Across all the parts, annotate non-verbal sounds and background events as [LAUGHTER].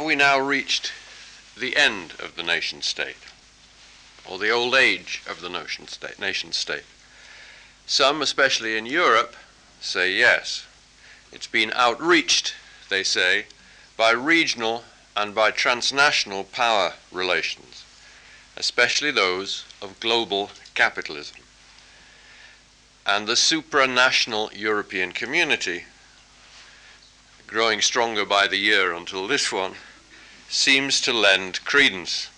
have we now reached the end of the nation state, or the old age of the nation state? Nation state? Some, especially in Europe, say yes. It's been outreached, they say, by regional and by transnational power relations, especially those of global capitalism. And the supranational European community, growing stronger by the year until this one, seems to lend credence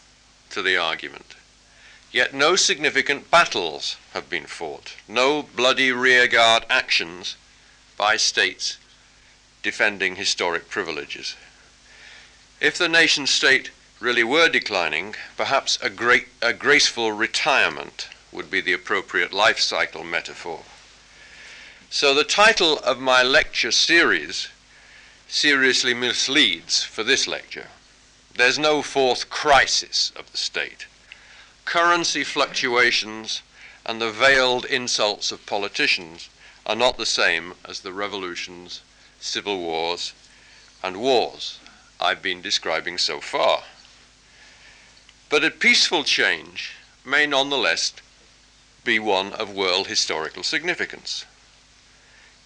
to the argument. Yet no significant battles have been fought, no bloody rearguard actions by states defending historic privileges. If the nation state really were declining, perhaps a, great, a graceful retirement would be the appropriate life cycle metaphor. So the title of my lecture series seriously misleads for this lecture. There's no fourth crisis of the state currency fluctuations and the veiled insults of politicians are not the same as the revolutions, civil wars, and wars I've been describing so far. But a peaceful change may nonetheless be one of world historical significance.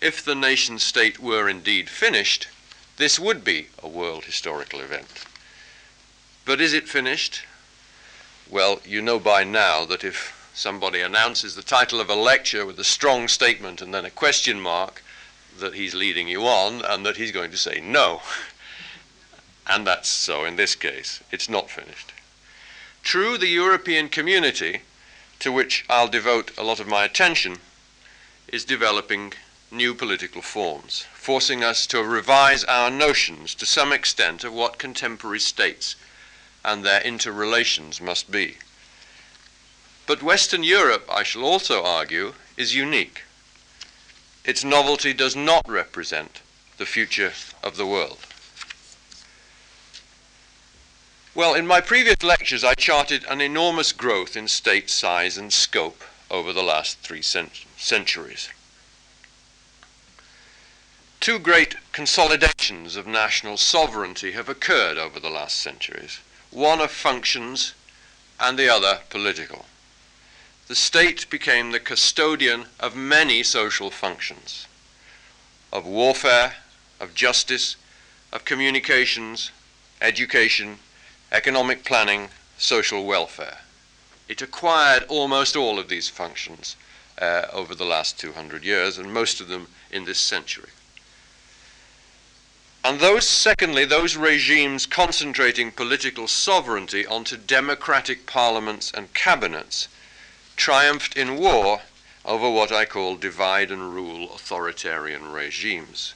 If the nation state were indeed finished, this would be a world historical event. But is it finished? Well, you know by now that if somebody announces the title of a lecture with a strong statement and then a question mark, that he's leading you on and that he's going to say no. [LAUGHS] and that's so in this case. It's not finished. True, the European community, to which I'll devote a lot of my attention, is developing new political forms, forcing us to revise our notions to some extent of what contemporary states and their interrelations must be. But Western Europe, I shall also argue, is unique. Its novelty does not represent the future of the world. Well, in my previous lectures, I charted an enormous growth in state size and scope over the last three cent centuries. Two great consolidations of national sovereignty have occurred over the last centuries one of functions and the other political. The state became the custodian of many social functions of warfare, of justice, of communications, education, economic planning, social welfare. It acquired almost all of these functions uh, over the last 200 years, and most of them in this century. And those, secondly, those regimes concentrating political sovereignty onto democratic parliaments and cabinets triumphed in war over what I call divide and rule authoritarian regimes.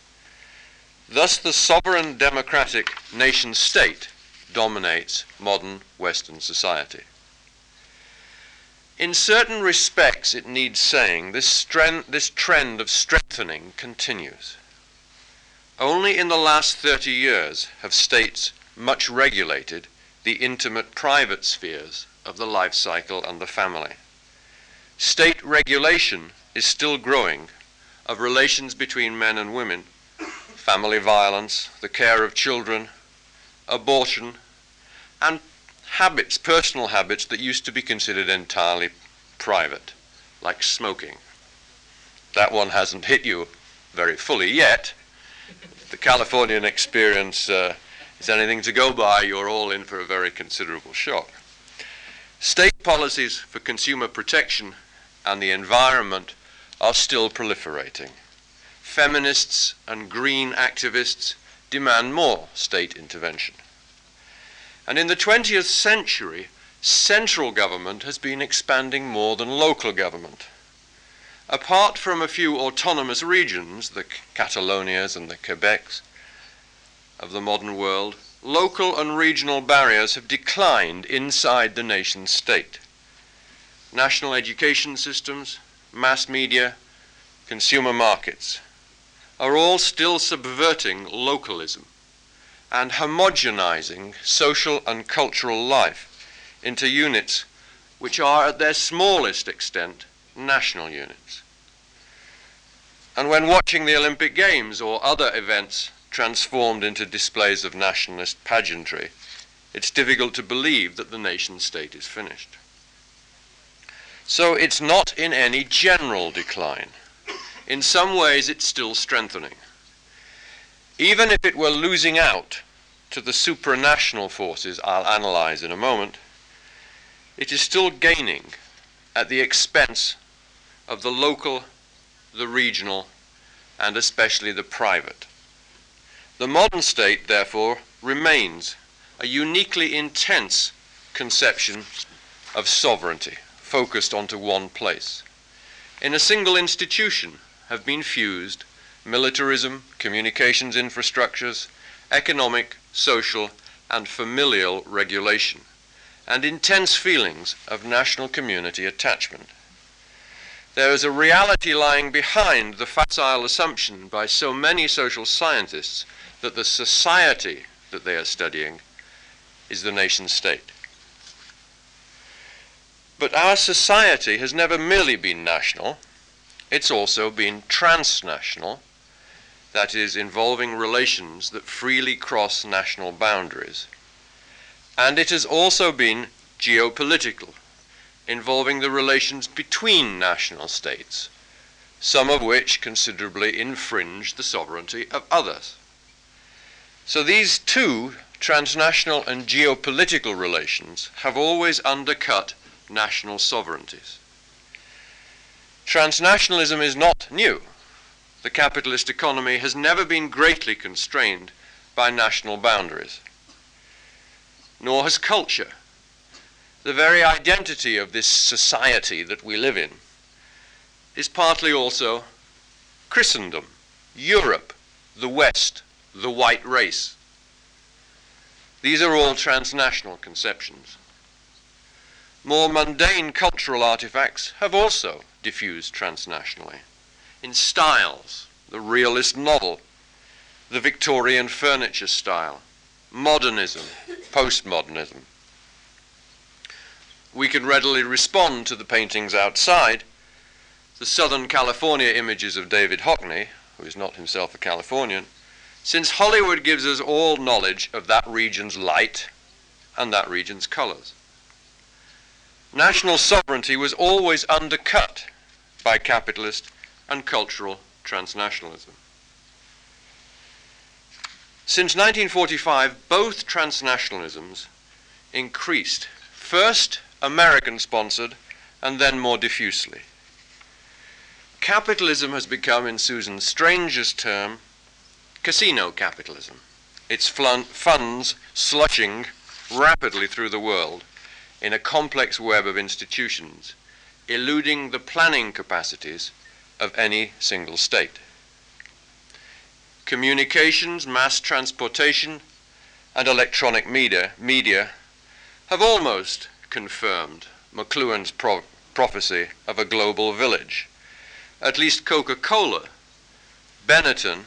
Thus, the sovereign democratic nation state dominates modern Western society. In certain respects, it needs saying, this, this trend of strengthening continues. Only in the last 30 years have states much regulated the intimate private spheres of the life cycle and the family. State regulation is still growing of relations between men and women, family violence, the care of children, abortion, and habits, personal habits that used to be considered entirely private, like smoking. That one hasn't hit you very fully yet, the Californian experience uh, is anything to go by, you're all in for a very considerable shock. State policies for consumer protection and the environment are still proliferating. Feminists and green activists demand more state intervention. And in the 20th century, central government has been expanding more than local government. Apart from a few autonomous regions, the Catalonias and the Quebecs of the modern world, local and regional barriers have declined inside the nation state. National education systems, mass media, consumer markets are all still subverting localism and homogenizing social and cultural life into units which are at their smallest extent national units. And when watching the Olympic Games or other events transformed into displays of nationalist pageantry, it's difficult to believe that the nation state is finished. So it's not in any general decline. In some ways, it's still strengthening. Even if it were losing out to the supranational forces I'll analyze in a moment, it is still gaining at the expense of the local, the regional, and especially the private. The modern state, therefore, remains a uniquely intense conception of sovereignty focused onto one place. In a single institution have been fused militarism, communications infrastructures, economic, social, and familial regulation, and intense feelings of national community attachment. There is a reality lying behind the facile assumption by so many social scientists that the society that they are studying is the nation state. But our society has never merely been national, it's also been transnational, that is, involving relations that freely cross national boundaries. And it has also been geopolitical, involving the relations between national states, some of which considerably infringe the sovereignty of others. So these two, transnational and geopolitical relations, have always undercut national sovereignties. Transnationalism is not new. The capitalist economy has never been greatly constrained by national boundaries. Nor has culture. The very identity of this society that we live in is partly also Christendom, Europe, the West, the white race. These are all transnational conceptions. More mundane cultural artifacts have also diffused transnationally. In styles, the realist novel, the Victorian furniture style, modernism, postmodernism. We can readily respond to the paintings outside. The Southern California images of David Hockney, who is not himself a Californian, since Hollywood gives us all knowledge of that region's light and that region's colors national sovereignty was always undercut by capitalist and cultural transnationalism. Since 1945, both transnationalisms increased, first American sponsored and then more diffusely. Capitalism has become, in Susan Strange's term, casino capitalism, its funds slushing rapidly through the world in a complex web of institutions, eluding the planning capacities of any single state. Communications, mass transportation, and electronic media, media have almost confirmed McLuhan's pro prophecy of a global village. At least Coca Cola, Benetton,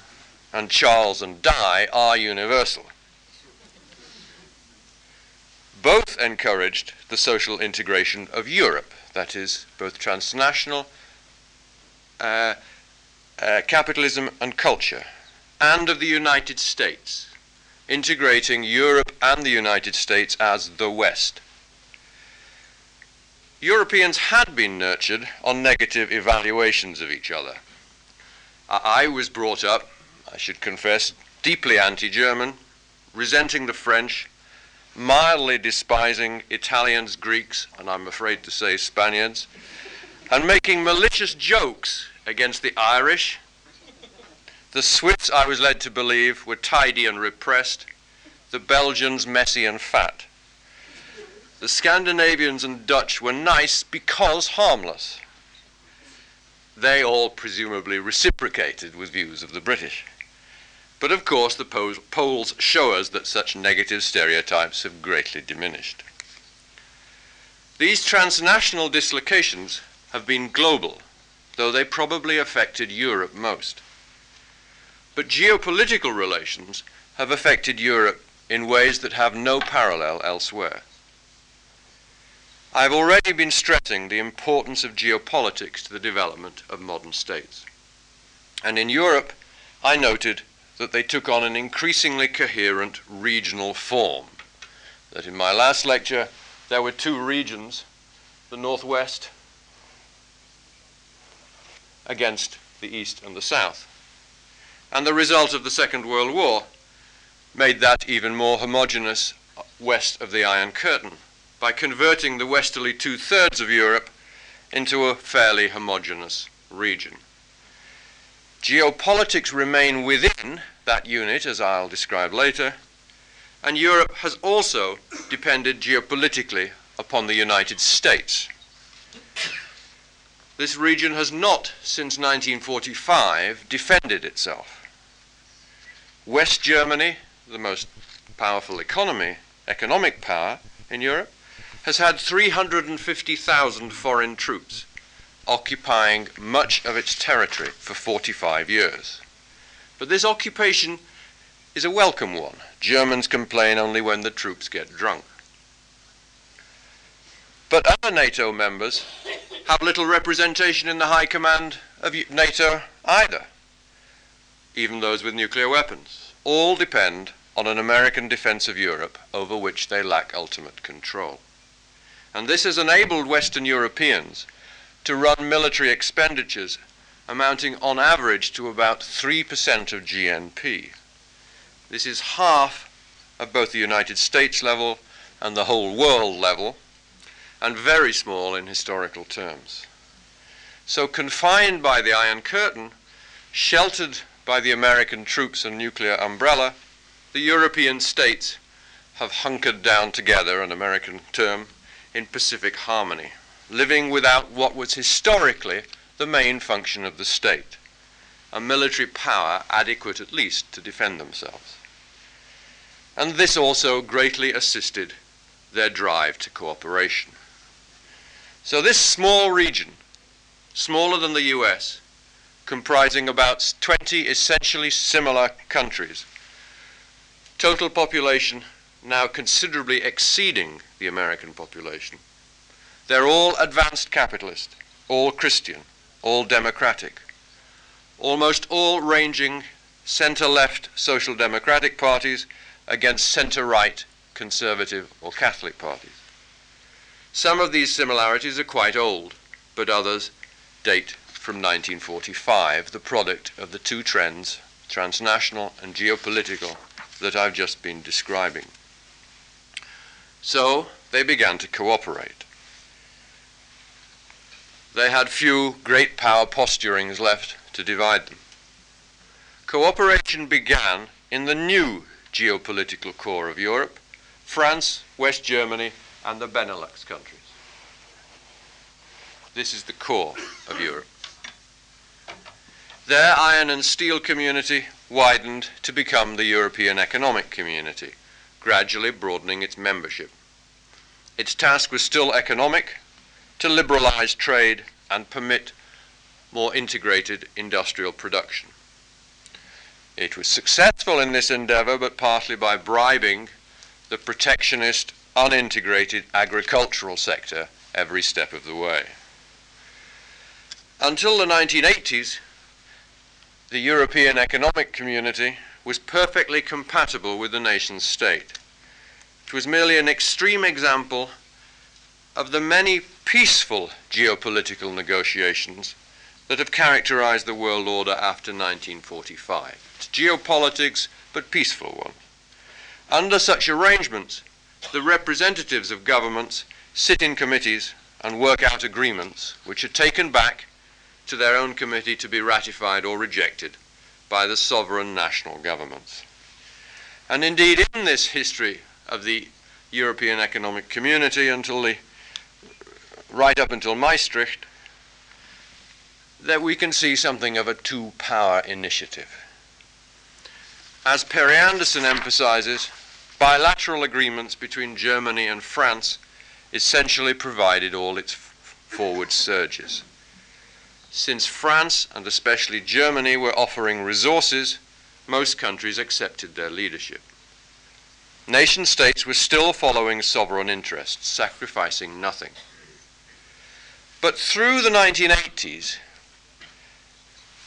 and Charles and Di are universal both encouraged the social integration of Europe, that is, both transnational uh, uh, capitalism and culture, and of the United States, integrating Europe and the United States as the West. Europeans had been nurtured on negative evaluations of each other. I was brought up, I should confess, deeply anti German, resenting the French, mildly despising Italians, Greeks, and I'm afraid to say Spaniards, and making malicious jokes against the Irish. The Swiss, I was led to believe, were tidy and repressed, the Belgians messy and fat. The Scandinavians and Dutch were nice because harmless. They all presumably reciprocated with views of the British. But of course, the polls show us that such negative stereotypes have greatly diminished. These transnational dislocations have been global, though they probably affected Europe most. But geopolitical relations have affected Europe in ways that have no parallel elsewhere. I have already been stressing the importance of geopolitics to the development of modern states. And in Europe, I noted that they took on an increasingly coherent regional form. That in my last lecture, there were two regions, the Northwest against the East and the South. And the result of the Second World War made that even more homogeneous west of the Iron Curtain by converting the westerly two thirds of Europe into a fairly homogeneous region. Geopolitics remain within that unit, as I'll describe later, and Europe has also depended geopolitically upon the United States. This region has not, since 1945, defended itself. West Germany, the most powerful economy, economic power in Europe, has had 350,000 foreign troops occupying much of its territory for 45 years. But this occupation is a welcome one. Germans complain only when the troops get drunk. But other NATO members have little representation in the High Command of NATO either, even those with nuclear weapons. All depend on an American defense of Europe over which they lack ultimate control. And this has enabled Western Europeans to run military expenditures amounting on average to about 3% of GNP. This is half of both the United States level and the whole world level, and very small in historical terms. So, confined by the Iron Curtain, sheltered by the American troops and nuclear umbrella, the European states have hunkered down together, an American term, in Pacific harmony, living without what was historically the main function of the state a military power adequate at least to defend themselves. And this also greatly assisted their drive to cooperation. So, this small region, smaller than the US, comprising about 20 essentially similar countries, total population now considerably exceeding the American population. They're all advanced capitalist, all Christian, all democratic, almost all ranging center left social democratic parties against center right conservative or Catholic parties. Some of these similarities are quite old, but others date from 1945, the product of the two trends, transnational and geopolitical, that I've just been describing. So they began to cooperate. They had few great power posturings left to divide them. Cooperation began in the new geopolitical core of Europe France, West Germany, and the Benelux countries. This is the core of Europe. Their iron and steel community widened to become the European Economic Community, gradually broadening its membership. Its task was still economic, to liberalize trade and permit more integrated industrial production. It was successful in this endeavor, but partly by bribing the protectionist unintegrated agricultural sector every step of the way. Until the 1980s, the European Economic Community was perfectly compatible with the nation state. It was merely an extreme example of the many peaceful geopolitical negotiations that have characterized the world order after 1945. It's geopolitics, but peaceful one. Under such arrangements, the representatives of governments sit in committees and work out agreements which are taken back to their own committee to be ratified or rejected by the sovereign national governments. And indeed, in this history of the European Economic Community until the right up until Maastricht, that we can see something of a two power initiative. As Perry Anderson emphasizes, bilateral agreements between Germany and France essentially provided all its forward surges. Since France and especially Germany were offering resources, most countries accepted their leadership. Nation states were still following sovereign interests, sacrificing nothing. But through the 1980s,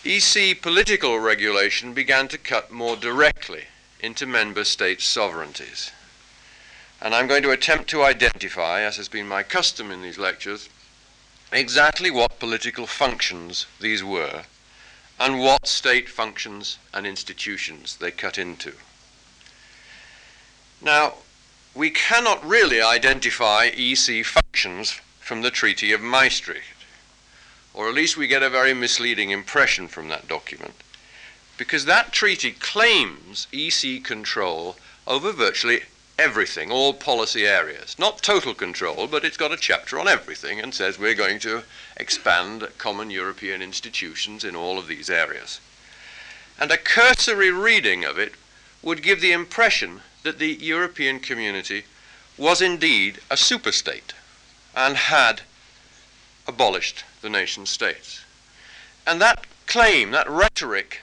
EC political regulation began to cut more directly into member states' sovereignties. And I'm going to attempt to identify, as has been my custom in these lectures, exactly what political functions these were and what state functions and institutions they cut into. Now, we cannot really identify EC functions from the Treaty of Maastricht, or at least we get a very misleading impression from that document, because that treaty claims EC control over virtually everything, all policy areas. Not total control, but it's got a chapter on everything and says we're going to expand common European institutions in all of these areas. And a cursory reading of it would give the impression that the European community was indeed a superstate and had abolished the nation states. And that claim, that rhetoric,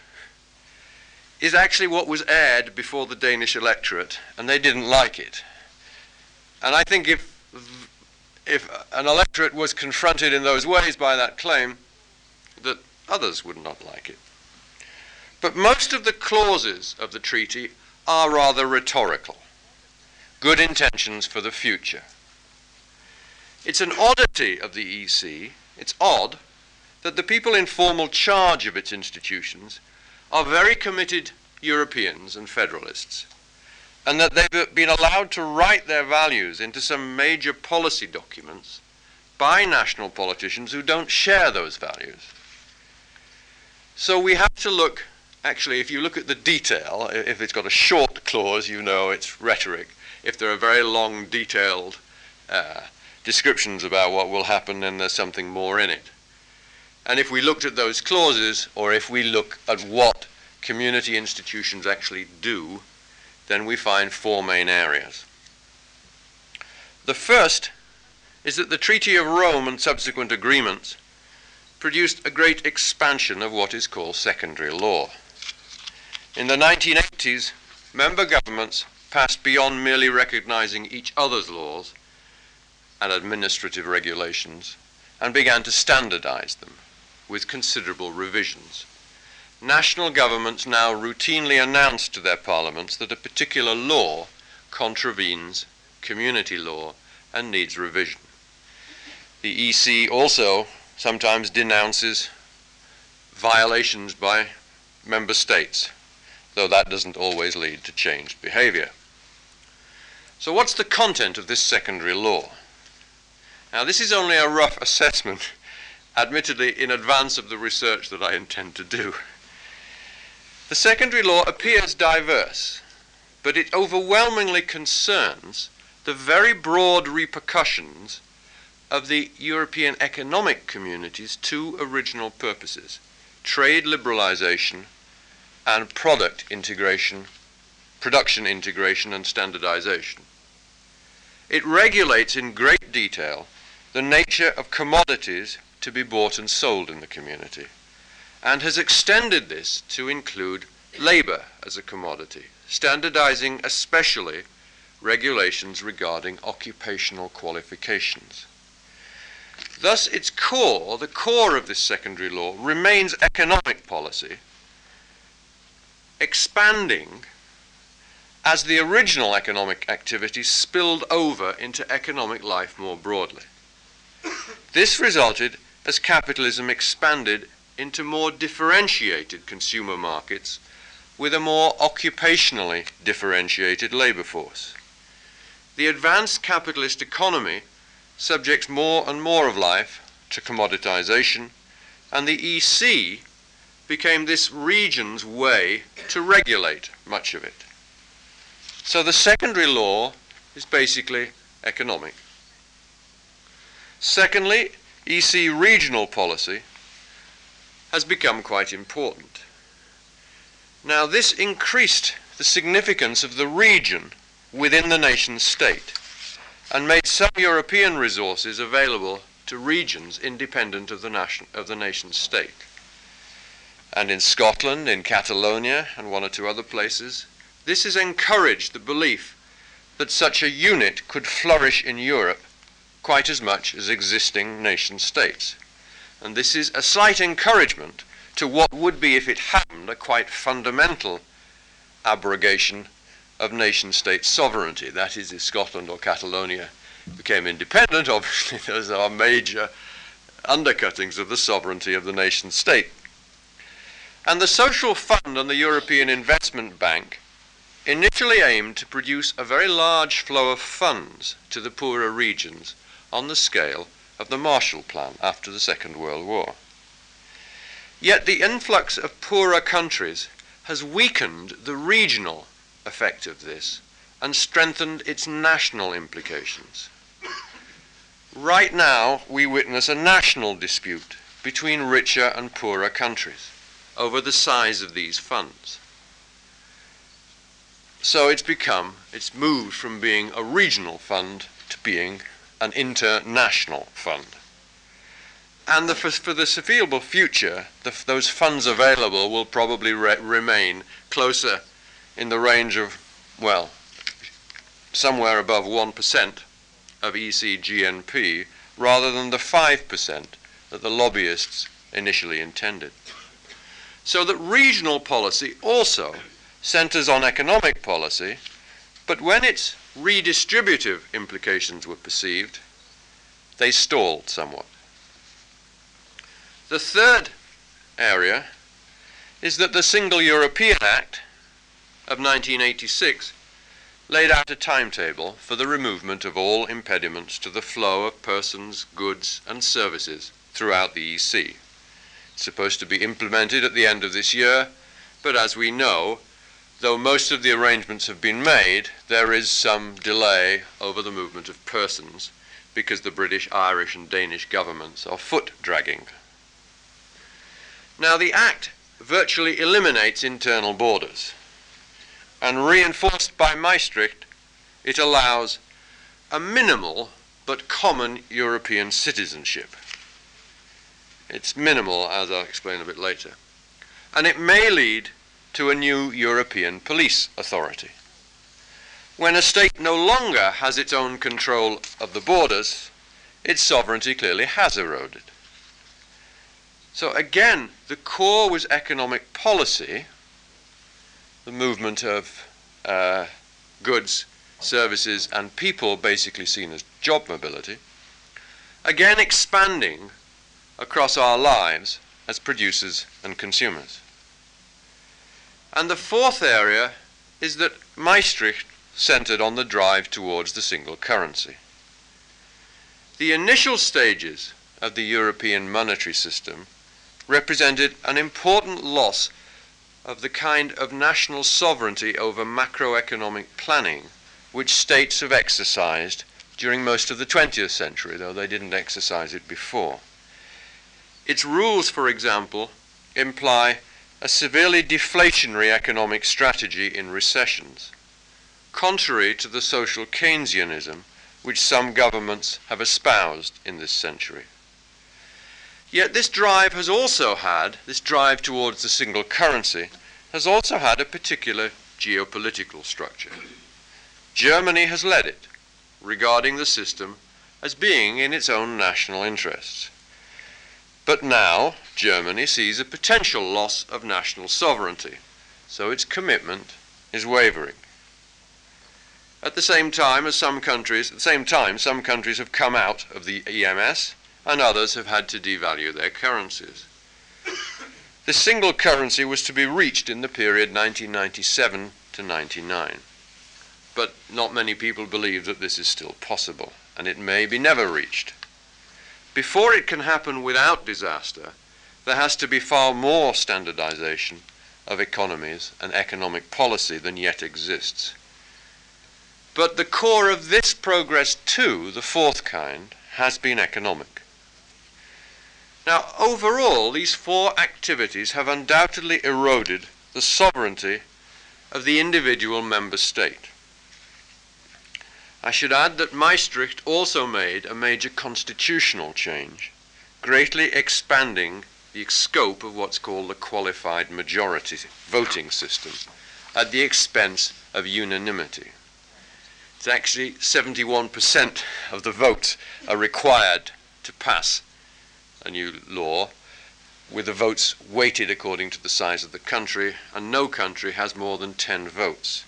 is actually what was aired before the Danish electorate, and they didn't like it. And I think if, if an electorate was confronted in those ways by that claim, that others would not like it. But most of the clauses of the treaty are rather rhetorical, good intentions for the future. It's an oddity of the EC, it's odd, that the people in formal charge of its institutions are very committed Europeans and federalists, and that they've been allowed to write their values into some major policy documents by national politicians who don't share those values. So we have to look, actually, if you look at the detail, if it's got a short clause, you know it's rhetoric. If there are very long, detailed uh, descriptions about what will happen, then there's something more in it. And if we looked at those clauses, or if we look at what community institutions actually do, then we find four main areas. The first is that the Treaty of Rome and subsequent agreements produced a great expansion of what is called secondary law. In the 1980s, member governments passed beyond merely recognizing each other's laws and administrative regulations and began to standardize them with considerable revisions. National governments now routinely announce to their parliaments that a particular law contravenes community law and needs revision. The EC also sometimes denounces violations by member states, though that doesn't always lead to changed behavior. So, what's the content of this secondary law? Now, this is only a rough assessment admittedly in advance of the research that I intend to do. The secondary law appears diverse, but it overwhelmingly concerns the very broad repercussions of the European economic community's two original purposes trade liberalization and product integration, production integration and standardization. It regulates in great detail the nature of commodities to be bought and sold in the community, and has extended this to include labor as a commodity, standardizing especially regulations regarding occupational qualifications. Thus, its core, the core of this secondary law, remains economic policy, expanding as the original economic activity spilled over into economic life more broadly. This resulted as capitalism expanded into more differentiated consumer markets with a more occupationally differentiated labor force. The advanced capitalist economy subjects more and more of life to commoditization, and the EC became this region's way to regulate much of it. So the secondary law is basically economic. Secondly, EC regional policy has become quite important. Now, this increased the significance of the region within the nation state and made some European resources available to regions independent of the, nation, of the nation state. And in Scotland, in Catalonia, and one or two other places, this has encouraged the belief that such a unit could flourish in Europe quite as much as existing nation states. And this is a slight encouragement to what would be, if it happened, a quite fundamental abrogation of nation state sovereignty. That is, if Scotland or Catalonia became independent, [LAUGHS] obviously those are major undercuttings of the sovereignty of the nation state. And the Social Fund and the European Investment Bank initially aimed to produce a very large flow of funds to the poorer regions on the scale of the Marshall Plan after the Second World War. Yet the influx of poorer countries has weakened the regional effect of this and strengthened its national implications. Right now, we witness a national dispute between richer and poorer countries over the size of these funds. So it's become, it's moved from being a regional fund to being an international fund. And the, for, for, the foreseeable future, the, those funds available will probably re- remain closer in the range of, well, somewhere above 1% of EC GNP rather than the 5% that the lobbyists initially intended. So that regional policy also centers on economic policy, but when its redistributive implications were perceived, they stalled somewhat. The third area is that the Single European Act of 1986 laid out a timetable for the removement of all impediments to the flow of persons, goods, and services throughout the EC. It's supposed to be implemented at the end of this year, but as we know, though most of the arrangements have been made, there is some delay over the movement of persons because the British, Irish, and Danish governments are foot dragging. Now, the Act virtually eliminates internal borders and reinforced by Maastricht, it allows a minimal but common European citizenship. It's minimal, as I'll explain a bit later. And it may lead to a new European police authority. When a state no longer has its own control of the borders, its sovereignty clearly has eroded. So again, the core was economic policy, the movement of uh, goods, services, and people, basically seen as job mobility, again expanding across our lives as producers and consumers. And the fourth area is that Maastricht centered on the drive towards the single currency. The initial stages of the European monetary system represented an important loss of the kind of national sovereignty over macroeconomic planning which states have exercised during most of the 20th century, though they didn't exercise it before. Its rules, for example, imply a severely deflationary economic strategy in recessions, contrary to the social Keynesianism which some governments have espoused in this century. Yet this drive has also had, this drive towards the single currency, has also had a particular geopolitical structure. Germany has led it, regarding the system as being in its own national interests. But now Germany sees a potential loss of national sovereignty, so its commitment is wavering. At the same time as some countries, at the same time, some countries have come out of the EMS and others have had to devalue their currencies. The single currency was to be reached in the period 1997 to 99. But not many people believe that this is still possible, and it may be never reached. Before it can happen without disaster, there has to be far more standardization of economies and economic policy than yet exists. But the core of this progress, too, the fourth kind, has been economic. Now, overall, these four activities have undoubtedly eroded the sovereignty of the individual member state. I should add that Maastricht also made a major constitutional change, greatly expanding the scope of what's called the qualified majority voting system at the expense of unanimity. It's actually 71% of the votes are required to pass a new law, with the votes weighted according to the size of the country, and no country has more than 10 votes.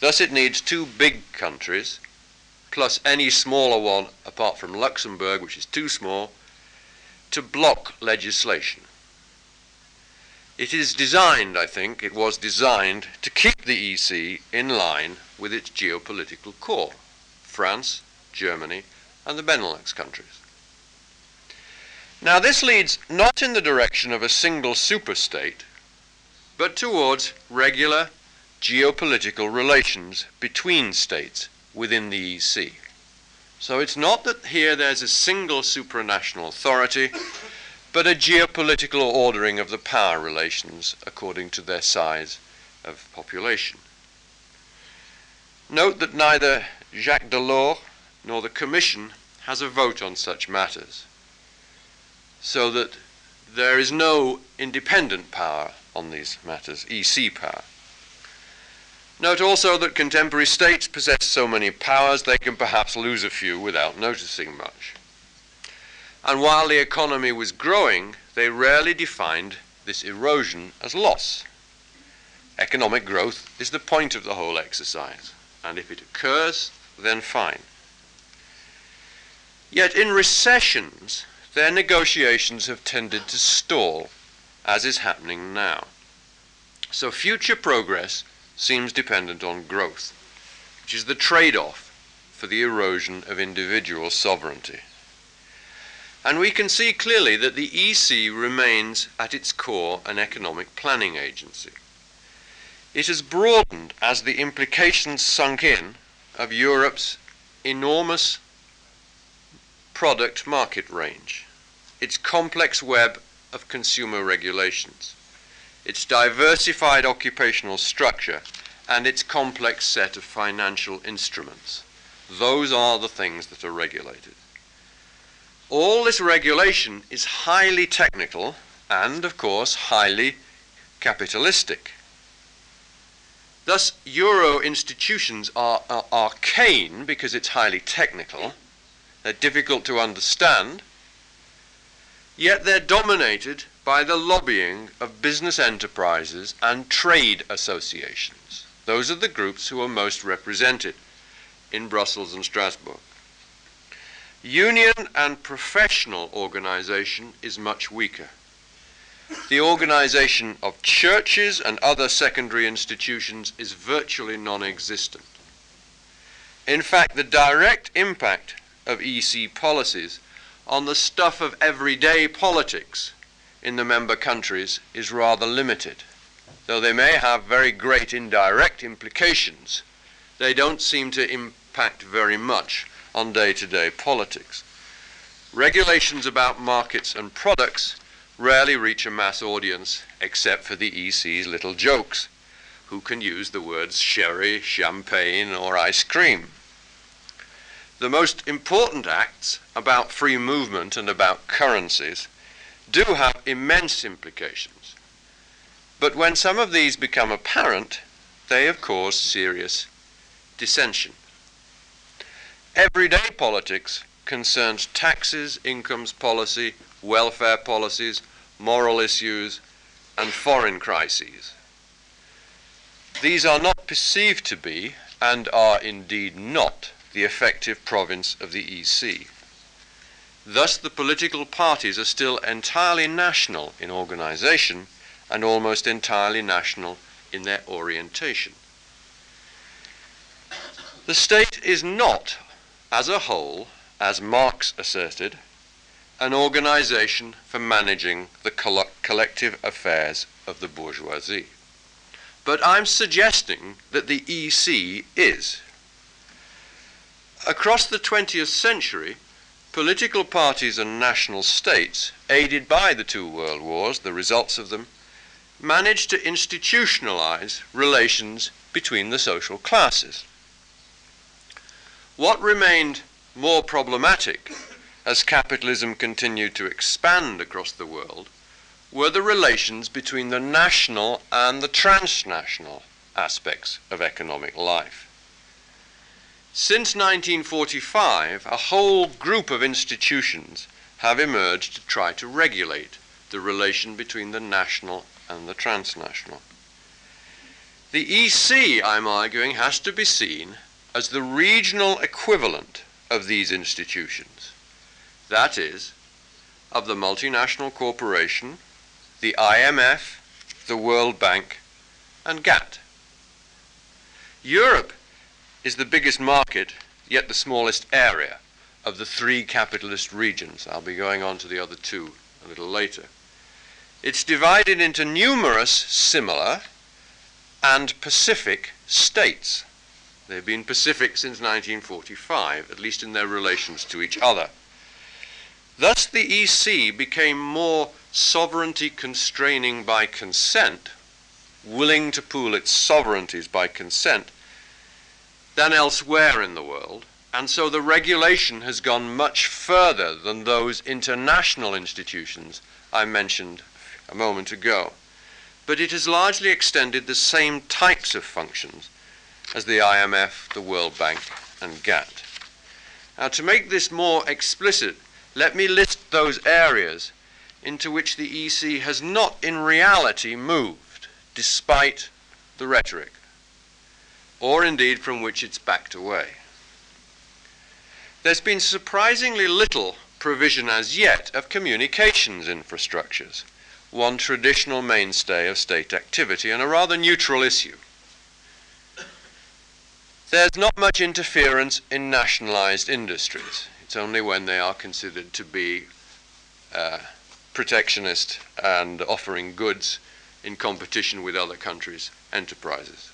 Thus it needs two big countries, plus any smaller one apart from Luxembourg, which is too small, to block legislation. It is designed, I think, it was designed to keep the EC in line with its geopolitical core France, Germany, and the Benelux countries. Now, this leads not in the direction of a single superstate, but towards regular geopolitical relations between states within the EC. So it's not that here there's a single supranational authority, but a geopolitical ordering of the power relations according to their size of population. Note that neither Jacques Delors nor the Commission has a vote on such matters so that there is no independent power on these matters, EC power. Note also that contemporary states possess so many powers they can perhaps lose a few without noticing much. And while the economy was growing, they rarely defined this erosion as loss. Economic growth is the point of the whole exercise, and if it occurs, then fine. Yet in recessions, their negotiations have tended to stall, as is happening now. So future progress seems dependent on growth, which is the trade off for the erosion of individual sovereignty. And we can see clearly that the EC remains at its core an economic planning agency. It has broadened as the implications sunk in of Europe's enormous product market range, its complex web of consumer regulations, its diversified occupational structure, and its complex set of financial instruments. Those are the things that are regulated. All this regulation is highly technical and, of course, highly capitalistic. Thus, Euro institutions are, are arcane because it's highly technical they're difficult to understand, yet they're dominated by the lobbying of business enterprises and trade associations. Those are the groups who are most represented in Brussels and Strasbourg. Union and professional organization is much weaker. The organization of churches and other secondary institutions is virtually non existent. In fact, the direct impact of EC policies on the stuff of everyday politics in the member countries is rather limited. Though they may have very great indirect implications, they don't seem to impact very much on day to day politics. Regulations about markets and products rarely reach a mass audience except for the EC's little jokes, who can use the words sherry, champagne, or ice cream the most important acts about free movement and about currencies do have immense implications. But when some of these become apparent, they have caused serious dissension. Everyday politics concerns taxes, incomes policy, welfare policies, moral issues, and foreign crises. These are not perceived to be, and are indeed not, the effective province of the EC. Thus, the political parties are still entirely national in organization and almost entirely national in their orientation. The state is not, as a whole, as Marx asserted, an organization for managing the coll collective affairs of the bourgeoisie. But I'm suggesting that the EC is. Across the 20th century, political parties and national states, aided by the two world wars, the results of them, managed to institutionalize relations between the social classes. What remained more problematic as capitalism continued to expand across the world were the relations between the national and the transnational aspects of economic life. Since 1945, a whole group of institutions have emerged to try to regulate the relation between the national and the transnational. The EC, I'm arguing, has to be seen as the regional equivalent of these institutions. That is, of the multinational corporation, the IMF, the World Bank, and GATT. Europe is the biggest market, yet the smallest area of the three capitalist regions. I'll be going on to the other two a little later. It's divided into numerous similar and Pacific states. They've been Pacific since 1945, at least in their relations to each other. Thus, the EC became more sovereignty constraining by consent, willing to pool its sovereignties by consent, than elsewhere in the world, and so the regulation has gone much further than those international institutions I mentioned a moment ago. But it has largely extended the same types of functions as the IMF, the World Bank, and GATT. Now, to make this more explicit, let me list those areas into which the EC has not in reality moved, despite the rhetoric, or indeed from which it's backed away. There's been surprisingly little provision as yet of communications infrastructures, one traditional mainstay of state activity and a rather neutral issue. There's not much interference in nationalized industries. It's only when they are considered to be uh, protectionist and offering goods in competition with other countries' enterprises,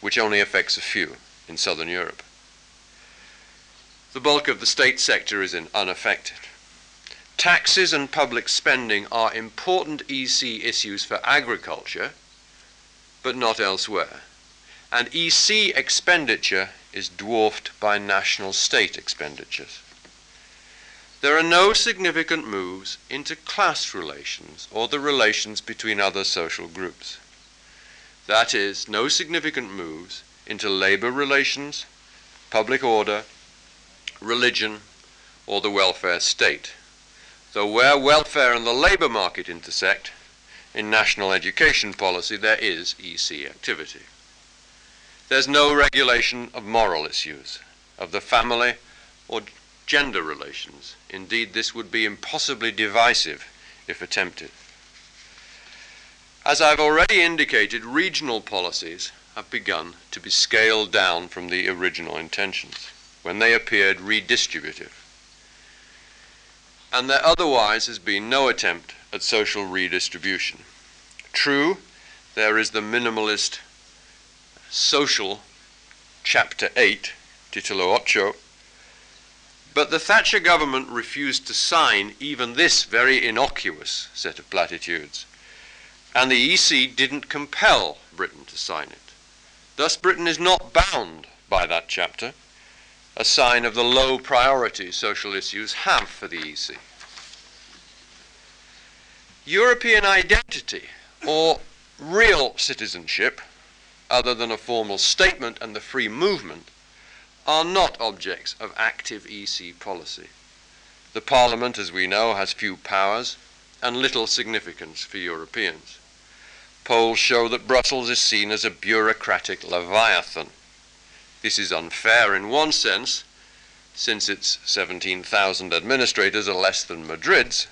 which only affects a few in southern Europe. The bulk of the state sector is unaffected. Taxes and public spending are important EC issues for agriculture, but not elsewhere. And EC expenditure is dwarfed by national state expenditures. There are no significant moves into class relations or the relations between other social groups. That is, no significant moves into labor relations, public order, religion, or the welfare state. Though where welfare and the labor market intersect, in national education policy there is EC activity. There's no regulation of moral issues, of the family or gender relations. Indeed, this would be impossibly divisive if attempted. As I've already indicated, regional policies have begun to be scaled down from the original intentions when they appeared redistributive. And there otherwise has been no attempt at social redistribution. True, there is the minimalist social chapter 8, titolo 8, but the Thatcher government refused to sign even this very innocuous set of platitudes. And the EC didn't compel Britain to sign it. Thus, Britain is not bound by that chapter, a sign of the low priority social issues have for the EC. European identity, or real citizenship, other than a formal statement and the free movement, are not objects of active EC policy. The Parliament, as we know, has few powers and little significance for Europeans. Polls show that Brussels is seen as a bureaucratic leviathan. This is unfair in one sense, since its 17,000 administrators are less than Madrid's,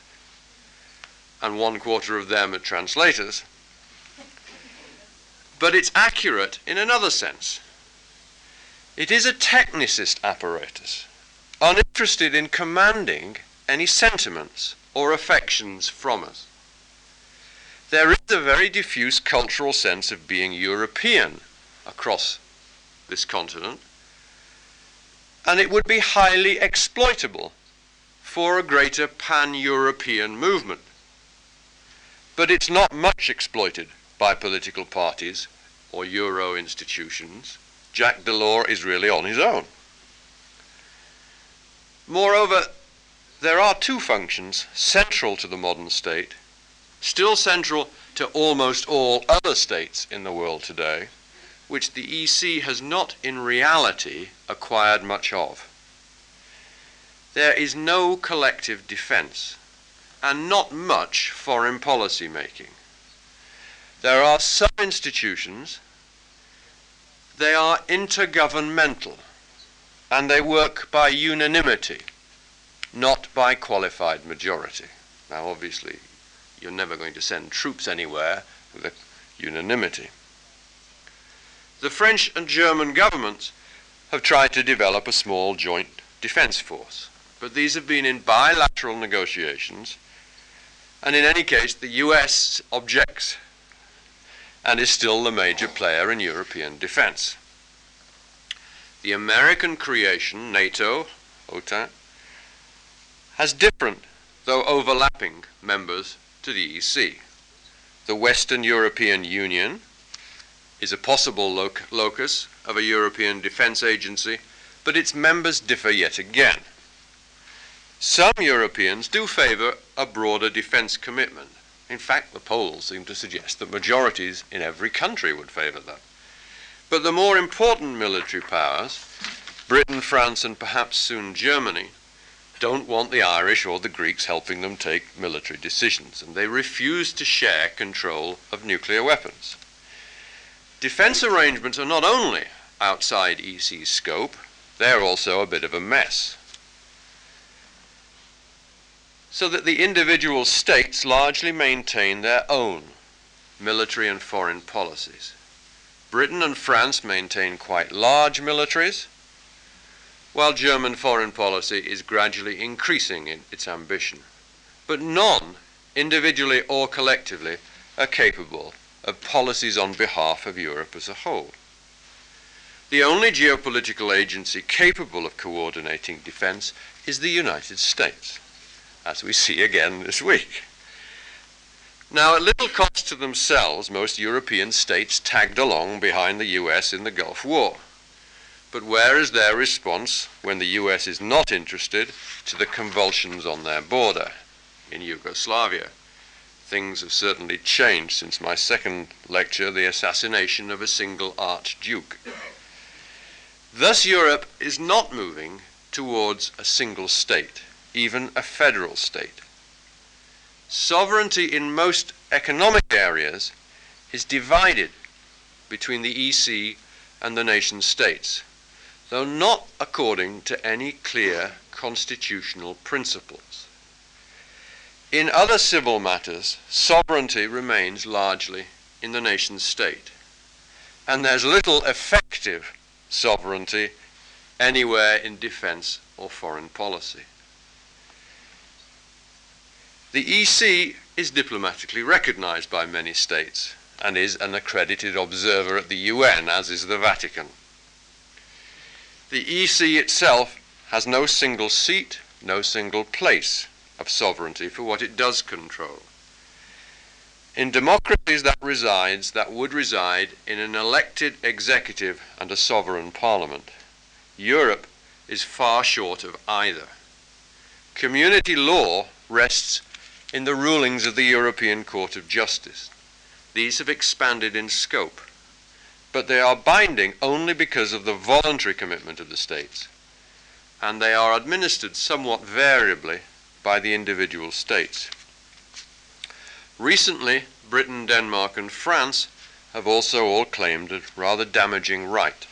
and one quarter of them are translators. But it's accurate in another sense. It is a technicist apparatus, uninterested in commanding any sentiments or affections from us. There is a very diffuse cultural sense of being European across this continent, and it would be highly exploitable for a greater pan European movement. But it's not much exploited by political parties or Euro institutions Jacques Delors is really on his own. Moreover, there are two functions central to the modern state, still central to almost all other states in the world today, which the EC has not in reality acquired much of. There is no collective defense, and not much foreign policy making. There are some institutions, they are intergovernmental, and they work by unanimity, not by qualified majority. Now, obviously, you're never going to send troops anywhere with unanimity. The French and German governments have tried to develop a small joint defense force, but these have been in bilateral negotiations, and in any case, the US objects and is still the major player in European defense. The American creation, NATO, OTAN, has different, though overlapping, members to the EC. The Western European Union is a possible loc locus of a European Defence Agency, but its members differ yet again. Some Europeans do favour a broader defence commitment. In fact, the polls seem to suggest that majorities in every country would favour that. But the more important military powers, Britain, France, and perhaps soon Germany, don't want the Irish or the Greeks helping them take military decisions, and they refuse to share control of nuclear weapons. Defence arrangements are not only outside EC scope, they're also a bit of a mess. So that the individual states largely maintain their own military and foreign policies. Britain and France maintain quite large militaries, while German foreign policy is gradually increasing in its ambition. But none, individually or collectively, are capable of policies on behalf of Europe as a whole. The only geopolitical agency capable of coordinating defense is the United States, as we see again this week. Now, at little cost to themselves, most European states tagged along behind the US in the Gulf War. But where is their response when the US is not interested to the convulsions on their border in Yugoslavia? things have certainly changed since my second lecture, The Assassination of a Single Archduke. Thus, Europe is not moving towards a single state, even a federal state. Sovereignty in most economic areas is divided between the EC and the nation states, though not according to any clear constitutional principles. In other civil matters, sovereignty remains largely in the nation state. And there's little effective sovereignty anywhere in defense or foreign policy. The EC is diplomatically recognized by many states and is an accredited observer at the UN, as is the Vatican. The EC itself has no single seat, no single place of sovereignty for what it does control. In democracies that resides, that would reside in an elected executive and a sovereign parliament. Europe is far short of either. Community law rests in the rulings of the European Court of Justice. These have expanded in scope, but they are binding only because of the voluntary commitment of the states, and they are administered somewhat variably by the individual states. Recently, Britain, Denmark, and France have also all claimed a rather damaging right.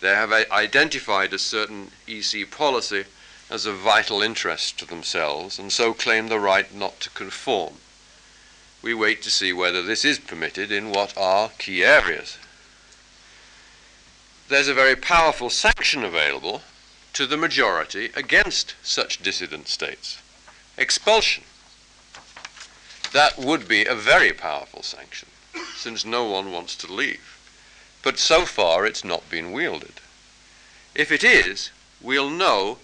They have uh, identified a certain EC policy as of vital interest to themselves and so claim the right not to conform. We wait to see whether this is permitted in what are key areas. There's a very powerful sanction available to the majority against such dissident states expulsion. That would be a very powerful sanction, since no one wants to leave. But so far it's not been wielded. If it is, we'll know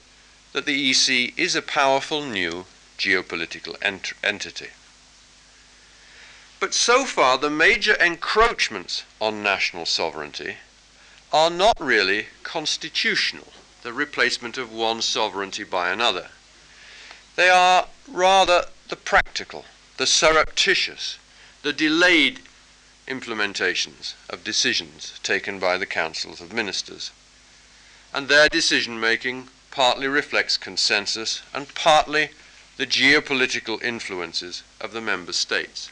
that the EC is a powerful new geopolitical ent entity. But so far, the major encroachments on national sovereignty are not really constitutional, the replacement of one sovereignty by another. They are rather the practical, the surreptitious, the delayed implementations of decisions taken by the councils of ministers. And their decision making partly reflects consensus and partly the geopolitical influences of the member states,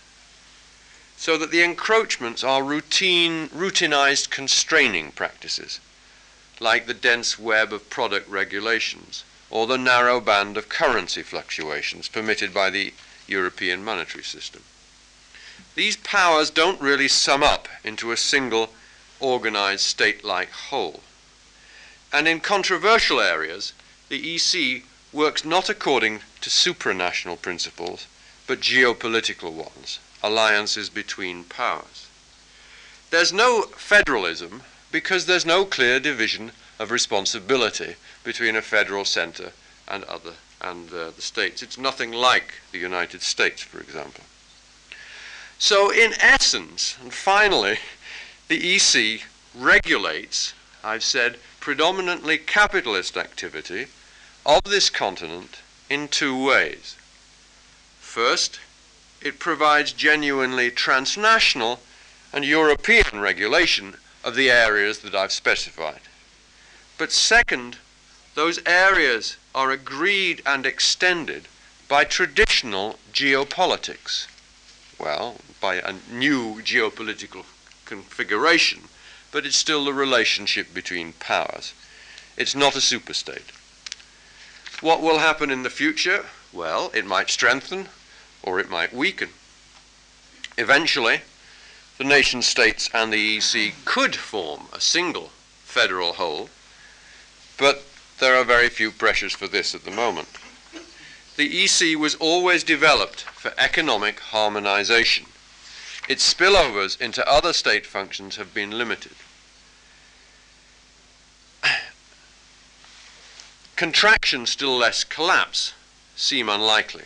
so that the encroachments are routine, routinized constraining practices, like the dense web of product regulations or the narrow band of currency fluctuations permitted by the European monetary system. These powers don't really sum up into a single organized state-like whole. And in controversial areas, the EC works not according to supranational principles, but geopolitical ones, alliances between powers. There's no federalism because there's no clear division of responsibility between a federal center and other and uh, the states. It's nothing like the United States, for example. So, in essence, and finally, the EC regulates, I've said, predominantly capitalist activity of this continent in two ways. First, it provides genuinely transnational and European regulation of the areas that I've specified. But second, those areas are agreed and extended by traditional geopolitics. Well, by a new geopolitical configuration, but it's still the relationship between powers. It's not a superstate. What will happen in the future? Well, it might strengthen or it might weaken. Eventually, the nation states and the EC could form a single federal whole, but there are very few pressures for this at the moment. The EC was always developed for economic harmonization. Its spillovers into other state functions have been limited. Contraction, still less collapse, seem unlikely.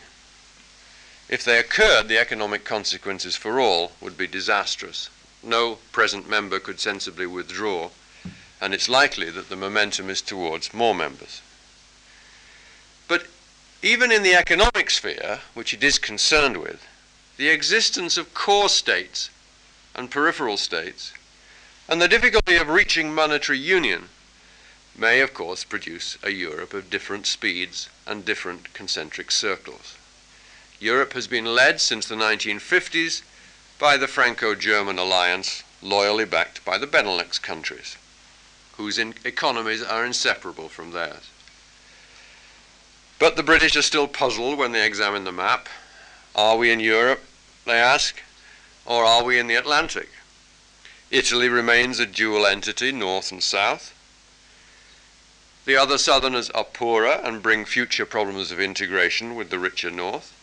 If they occurred, the economic consequences for all would be disastrous. No present member could sensibly withdraw and it's likely that the momentum is towards more members. But even in the economic sphere, which it is concerned with, the existence of core states and peripheral states, and the difficulty of reaching monetary union may, of course, produce a Europe of different speeds and different concentric circles. Europe has been led since the 1950s by the Franco German alliance, loyally backed by the Benelux countries whose economies are inseparable from theirs. But the British are still puzzled when they examine the map. Are we in Europe, they ask, or are we in the Atlantic? Italy remains a dual entity, north and south. The other southerners are poorer and bring future problems of integration with the richer north.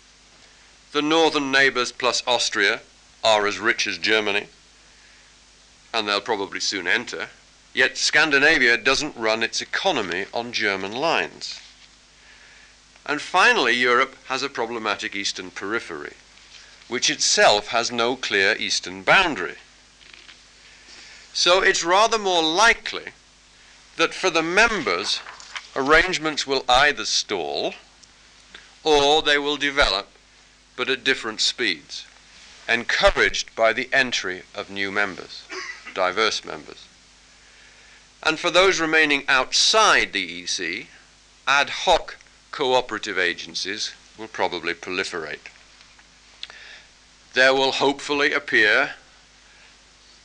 The northern neighbors plus Austria are as rich as Germany, and they'll probably soon enter. Yet Scandinavia doesn't run its economy on German lines. And finally, Europe has a problematic eastern periphery, which itself has no clear eastern boundary. So it's rather more likely that for the members, arrangements will either stall or they will develop, but at different speeds, encouraged by the entry of new members, diverse members. And for those remaining outside the EC, ad hoc cooperative agencies will probably proliferate. There will hopefully appear,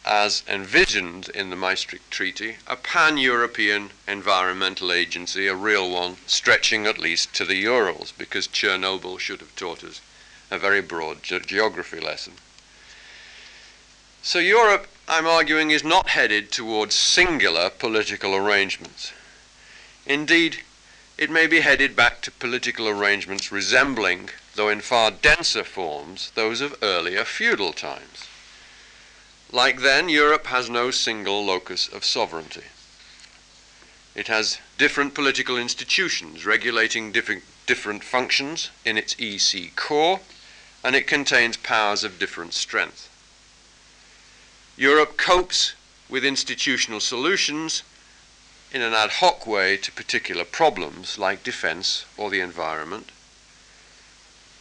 as envisioned in the Maastricht Treaty, a pan-European environmental agency, a real one, stretching at least to the Urals, because Chernobyl should have taught us a very broad ge geography lesson. So Europe I'm arguing, is not headed towards singular political arrangements. Indeed, it may be headed back to political arrangements resembling, though in far denser forms, those of earlier feudal times. Like then, Europe has no single locus of sovereignty. It has different political institutions regulating different, different functions in its EC core, and it contains powers of different strength. Europe copes with institutional solutions in an ad hoc way to particular problems like defense or the environment.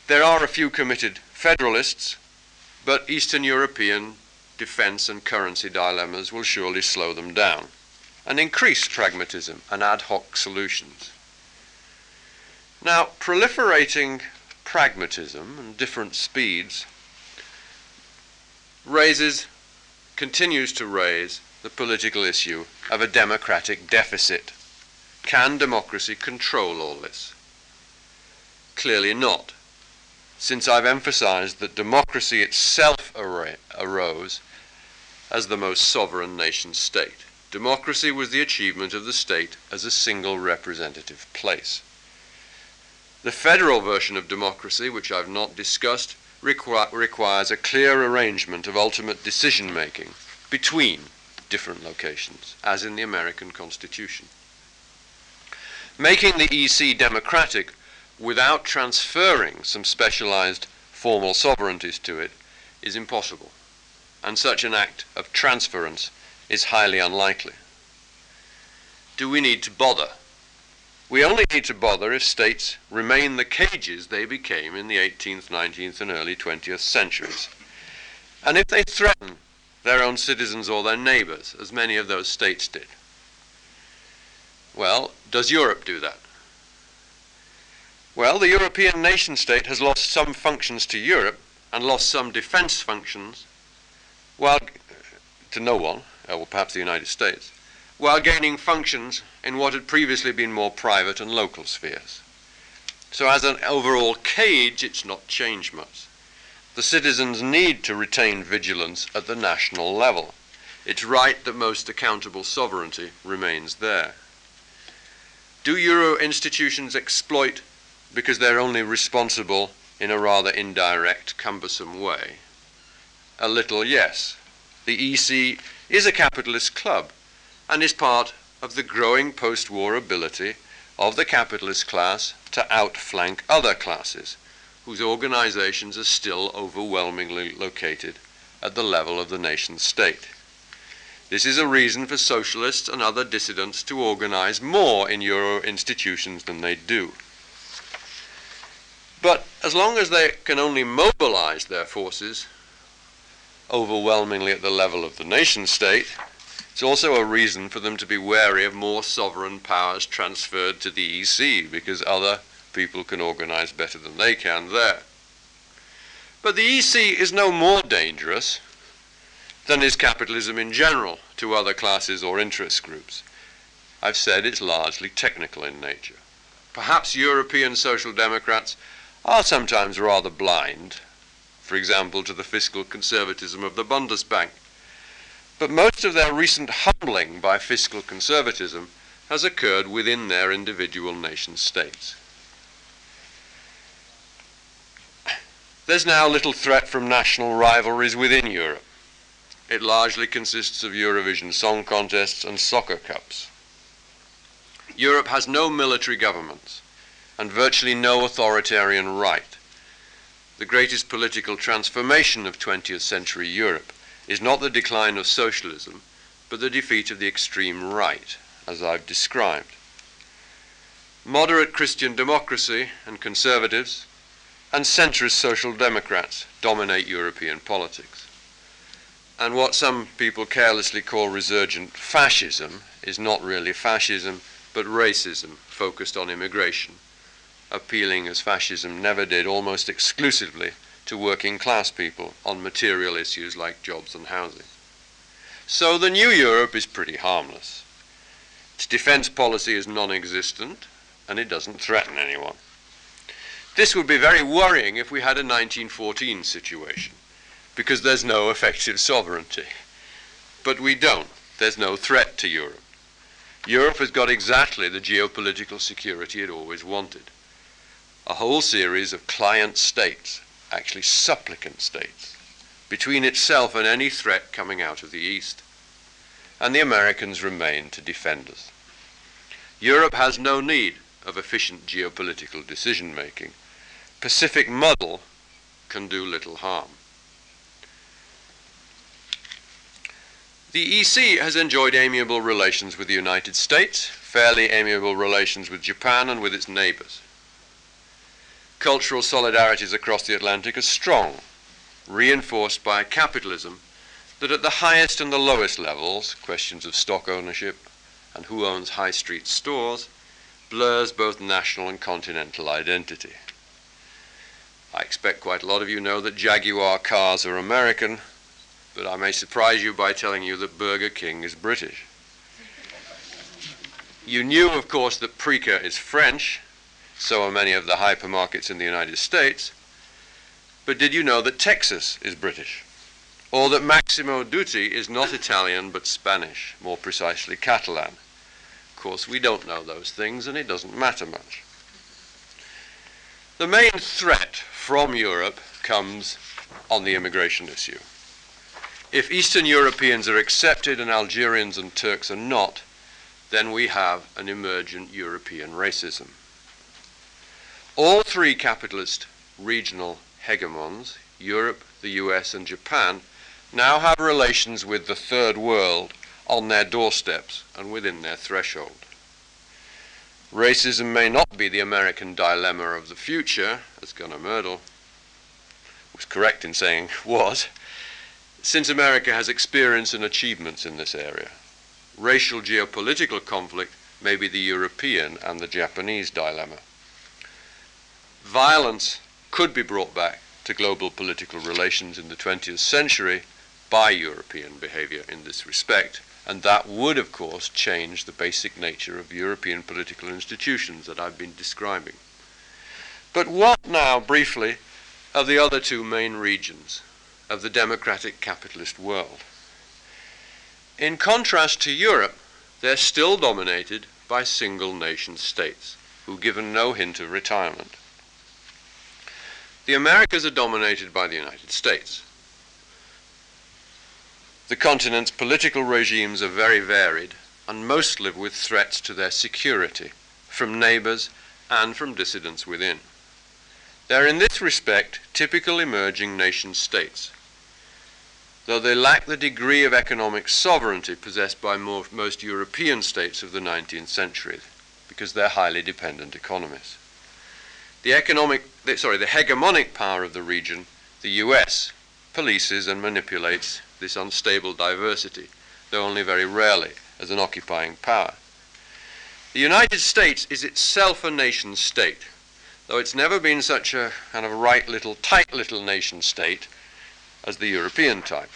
There are a few committed federalists, but Eastern European defense and currency dilemmas will surely slow them down and increase pragmatism and ad hoc solutions. Now, proliferating pragmatism and different speeds raises, continues to raise the political issue of a democratic deficit. Can democracy control all this? Clearly not, since I've emphasized that democracy itself arose as the most sovereign nation state. Democracy was the achievement of the state as a single representative place. The federal version of democracy, which I've not discussed, requ- requires a clear arrangement of ultimate decision making between different locations, as in the American Constitution. Making the EC democratic without transferring some specialized formal sovereignties to it is impossible, and such an act of transference is highly unlikely. Do we need to bother we only need to bother if states remain the cages they became in the 18th, 19th, and early 20th centuries. And if they threaten their own citizens or their neighbors, as many of those states did. Well, does Europe do that? Well, the European nation state has lost some functions to Europe and lost some defense functions, while to no one, or perhaps the United States, while gaining functions in what had previously been more private and local spheres. So, as an overall cage, it's not changed much. The citizens need to retain vigilance at the national level. It's right that most accountable sovereignty remains there. Do Euro institutions exploit because they're only responsible in a rather indirect, cumbersome way? A little, yes. The EC is a capitalist club and is part of the growing post war ability of the capitalist class to outflank other classes whose organizations are still overwhelmingly located at the level of the nation state. This is a reason for socialists and other dissidents to organize more in Euro institutions than they do. But as long as they can only mobilize their forces overwhelmingly at the level of the nation state, it's also a reason for them to be wary of more sovereign powers transferred to the EC because other people can organize better than they can there. But the EC is no more dangerous than is capitalism in general to other classes or interest groups. I've said it's largely technical in nature. Perhaps European social democrats are sometimes rather blind, for example, to the fiscal conservatism of the Bundesbank but most of their recent humbling by fiscal conservatism has occurred within their individual nation states. There's now little threat from national rivalries within Europe. It largely consists of Eurovision song contests and soccer cups. Europe has no military governments and virtually no authoritarian right. The greatest political transformation of 20th century Europe is not the decline of socialism, but the defeat of the extreme right, as I've described. Moderate Christian democracy and conservatives and centrist social democrats dominate European politics. And what some people carelessly call resurgent fascism is not really fascism, but racism focused on immigration, appealing as fascism never did almost exclusively to working class people on material issues like jobs and housing. So the new Europe is pretty harmless. Its defense policy is non existent and it doesn't threaten anyone. This would be very worrying if we had a 1914 situation, because there's no effective sovereignty. But we don't. There's no threat to Europe. Europe has got exactly the geopolitical security it always wanted a whole series of client states actually supplicant states, between itself and any threat coming out of the East. And the Americans remain to defend us. Europe has no need of efficient geopolitical decision making. Pacific muddle can do little harm. The EC has enjoyed amiable relations with the United States, fairly amiable relations with Japan and with its neighbors cultural solidarities across the Atlantic are strong, reinforced by capitalism that at the highest and the lowest levels, questions of stock ownership and who owns high street stores, blurs both national and continental identity. I expect quite a lot of you know that Jaguar cars are American, but I may surprise you by telling you that Burger King is British. You knew, of course, that Pryca is French, so are many of the hypermarkets in the United States, but did you know that Texas is British? Or that Massimo Dutti is not Italian but Spanish, more precisely Catalan? Of course, we don't know those things, and it doesn't matter much. The main threat from Europe comes on the immigration issue. If Eastern Europeans are accepted and Algerians and Turks are not, then we have an emergent European racism. All three capitalist regional hegemons, Europe, the US, and Japan, now have relations with the third world on their doorsteps and within their threshold. Racism may not be the American dilemma of the future, as Gunnar Myrdal was correct in saying [LAUGHS] was, since America has experience and achievements in this area. Racial geopolitical conflict may be the European and the Japanese dilemma. Violence could be brought back to global political relations in the 20th century by European behavior in this respect, and that would, of course, change the basic nature of European political institutions that I've been describing. But what now, briefly, of the other two main regions of the democratic capitalist world? In contrast to Europe, they're still dominated by single nation states who given no hint of retirement. The Americas are dominated by the United States. The continent's political regimes are very varied and most live with threats to their security from neighbors and from dissidents within. They are in this respect typical emerging nation states, though they lack the degree of economic sovereignty possessed by more, most European states of the 19th century, because they're highly dependent economies. The economic, sorry, the hegemonic power of the region, the US, polices and manipulates this unstable diversity, though only very rarely as an occupying power. The United States is itself a nation state, though it's never been such a kind of right little, tight little nation state as the European type.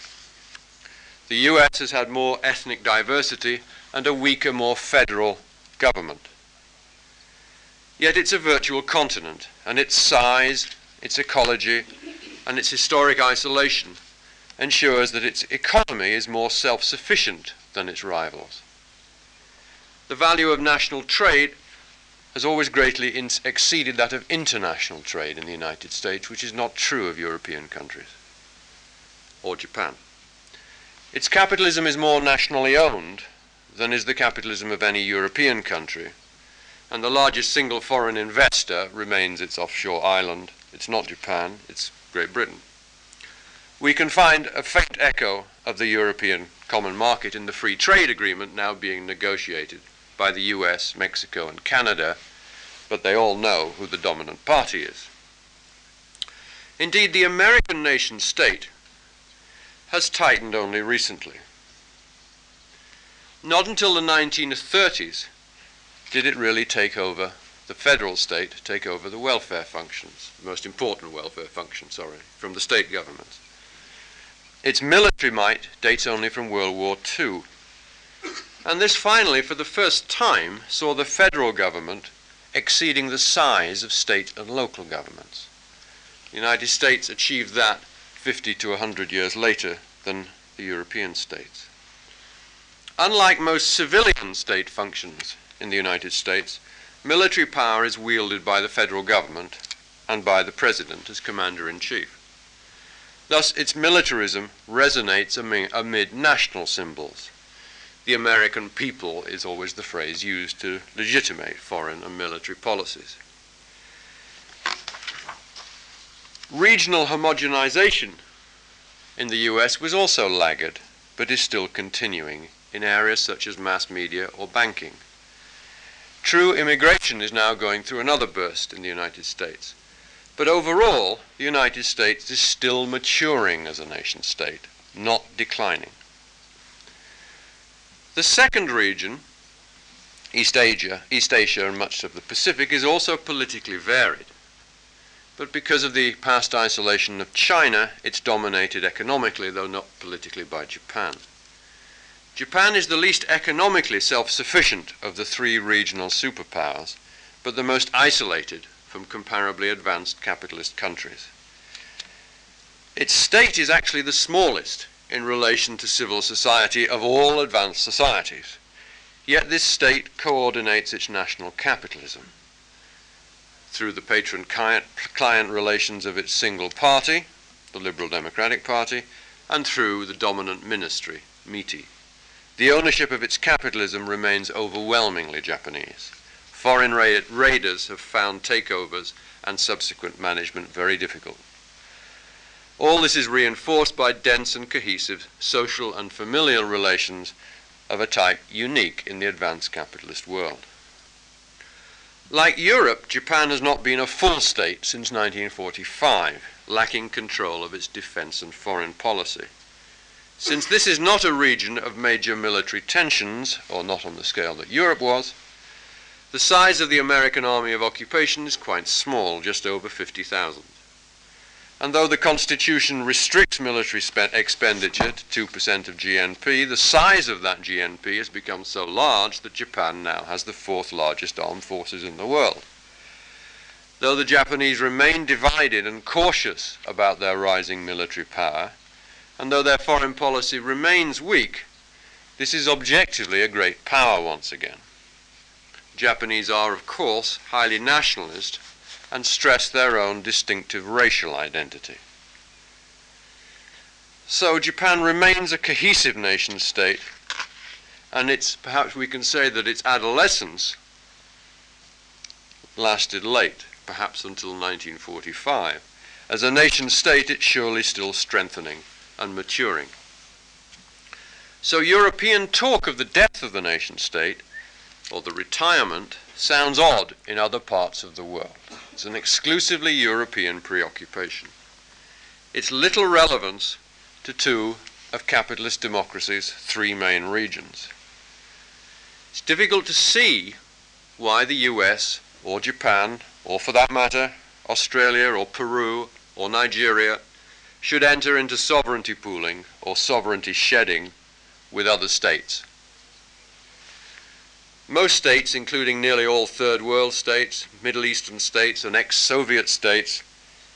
The US has had more ethnic diversity and a weaker, more federal government. Yet it's a virtual continent, and its size, its ecology, and its historic isolation ensures that its economy is more self sufficient than its rivals. The value of national trade has always greatly exceeded that of international trade in the United States, which is not true of European countries or Japan. Its capitalism is more nationally owned than is the capitalism of any European country, and the largest single foreign investor remains its offshore island. It's not Japan, it's Great Britain. We can find a faint echo of the European common market in the free trade agreement now being negotiated by the US, Mexico, and Canada, but they all know who the dominant party is. Indeed, the American nation state has tightened only recently. Not until the 1930s did it really take over the federal state, take over the welfare functions, the most important welfare functions, sorry, from the state governments. Its military might dates only from World War II. And this finally, for the first time, saw the federal government exceeding the size of state and local governments. The United States achieved that 50 to 100 years later than the European states. Unlike most civilian state functions, in the United States, military power is wielded by the federal government and by the president as commander in chief. Thus, its militarism resonates amid national symbols. The American people is always the phrase used to legitimate foreign and military policies. Regional homogenization in the US was also laggard, but is still continuing in areas such as mass media or banking. True immigration is now going through another burst in the United States. But overall, the United States is still maturing as a nation state, not declining. The second region, East Asia, East Asia and much of the Pacific, is also politically varied. but because of the past isolation of China, it's dominated economically, though not politically, by Japan. Japan is the least economically self sufficient of the three regional superpowers, but the most isolated from comparably advanced capitalist countries. Its state is actually the smallest in relation to civil society of all advanced societies. Yet this state coordinates its national capitalism through the patron client relations of its single party, the Liberal Democratic Party, and through the dominant ministry, MITI. The ownership of its capitalism remains overwhelmingly Japanese. Foreign ra raiders have found takeovers and subsequent management very difficult. All this is reinforced by dense and cohesive social and familial relations of a type unique in the advanced capitalist world. Like Europe, Japan has not been a full state since 1945, lacking control of its defense and foreign policy. Since this is not a region of major military tensions, or not on the scale that Europe was, the size of the American Army of Occupation is quite small, just over 50,000. And though the Constitution restricts military expenditure to 2% of GNP, the size of that GNP has become so large that Japan now has the fourth largest armed forces in the world. Though the Japanese remain divided and cautious about their rising military power, and though their foreign policy remains weak, this is objectively a great power once again. Japanese are, of course, highly nationalist and stress their own distinctive racial identity. So Japan remains a cohesive nation state, and it's perhaps we can say that its adolescence lasted late, perhaps until 1945. As a nation state, it's surely still strengthening and maturing. So European talk of the death of the nation state, or the retirement, sounds odd in other parts of the world. It's an exclusively European preoccupation. Its little relevance to two of capitalist democracy's three main regions. It's difficult to see why the US or Japan, or for that matter, Australia or Peru or Nigeria, should enter into sovereignty pooling or sovereignty shedding with other states. Most states, including nearly all third world states, Middle Eastern states, and ex Soviet states,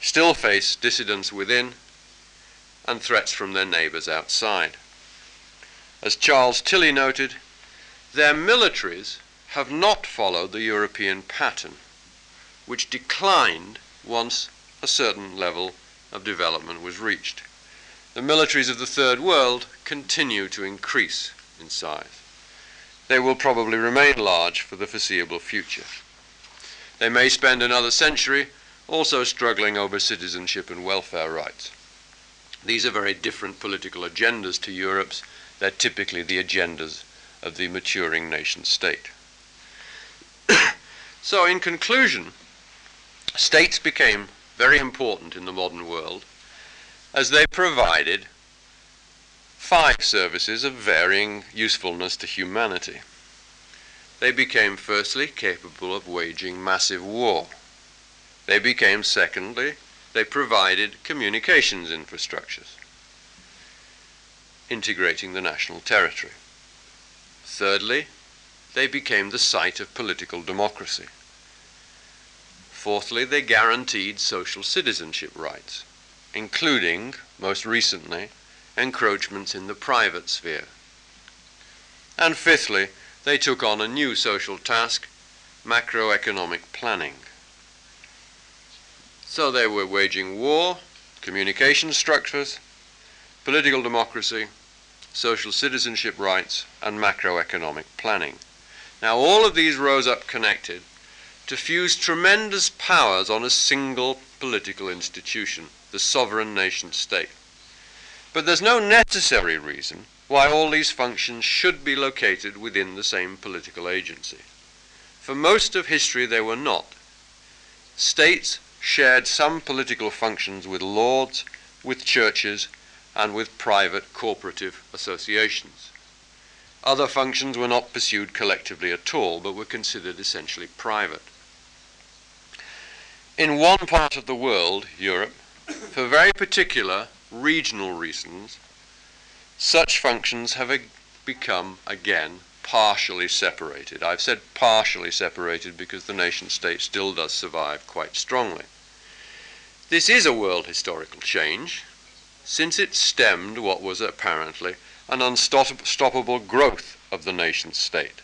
still face dissidents within and threats from their neighbors outside. As Charles Tilly noted, their militaries have not followed the European pattern, which declined once a certain level of development was reached. The militaries of the Third World continue to increase in size they will probably remain large for the foreseeable future. They may spend another century also struggling over citizenship and welfare rights. These are very different political agendas to Europe's. They're typically the agendas of the maturing nation state. [COUGHS] so, in conclusion, states became very important in the modern world as they provided five services of varying usefulness to humanity. They became, firstly, capable of waging massive war. They became, secondly, they provided communications infrastructures, integrating the national territory. Thirdly, they became the site of political democracy. Fourthly, they guaranteed social citizenship rights, including, most recently, encroachments in the private sphere. And fifthly, they took on a new social task, macroeconomic planning. So they were waging war, communication structures, political democracy, social citizenship rights, and macroeconomic planning. Now, all of these rose up connected to fuse tremendous powers on a single political institution, the sovereign nation state. But there's no necessary reason why all these functions should be located within the same political agency. For most of history, they were not. States shared some political functions with lords, with churches, and with private cooperative associations. Other functions were not pursued collectively at all, but were considered essentially private. In one part of the world, Europe, for very particular regional reasons, such functions have become again partially separated. I've said partially separated because the nation state still does survive quite strongly. This is a world historical change, since it stemmed what was apparently an unstoppable growth of the nation state.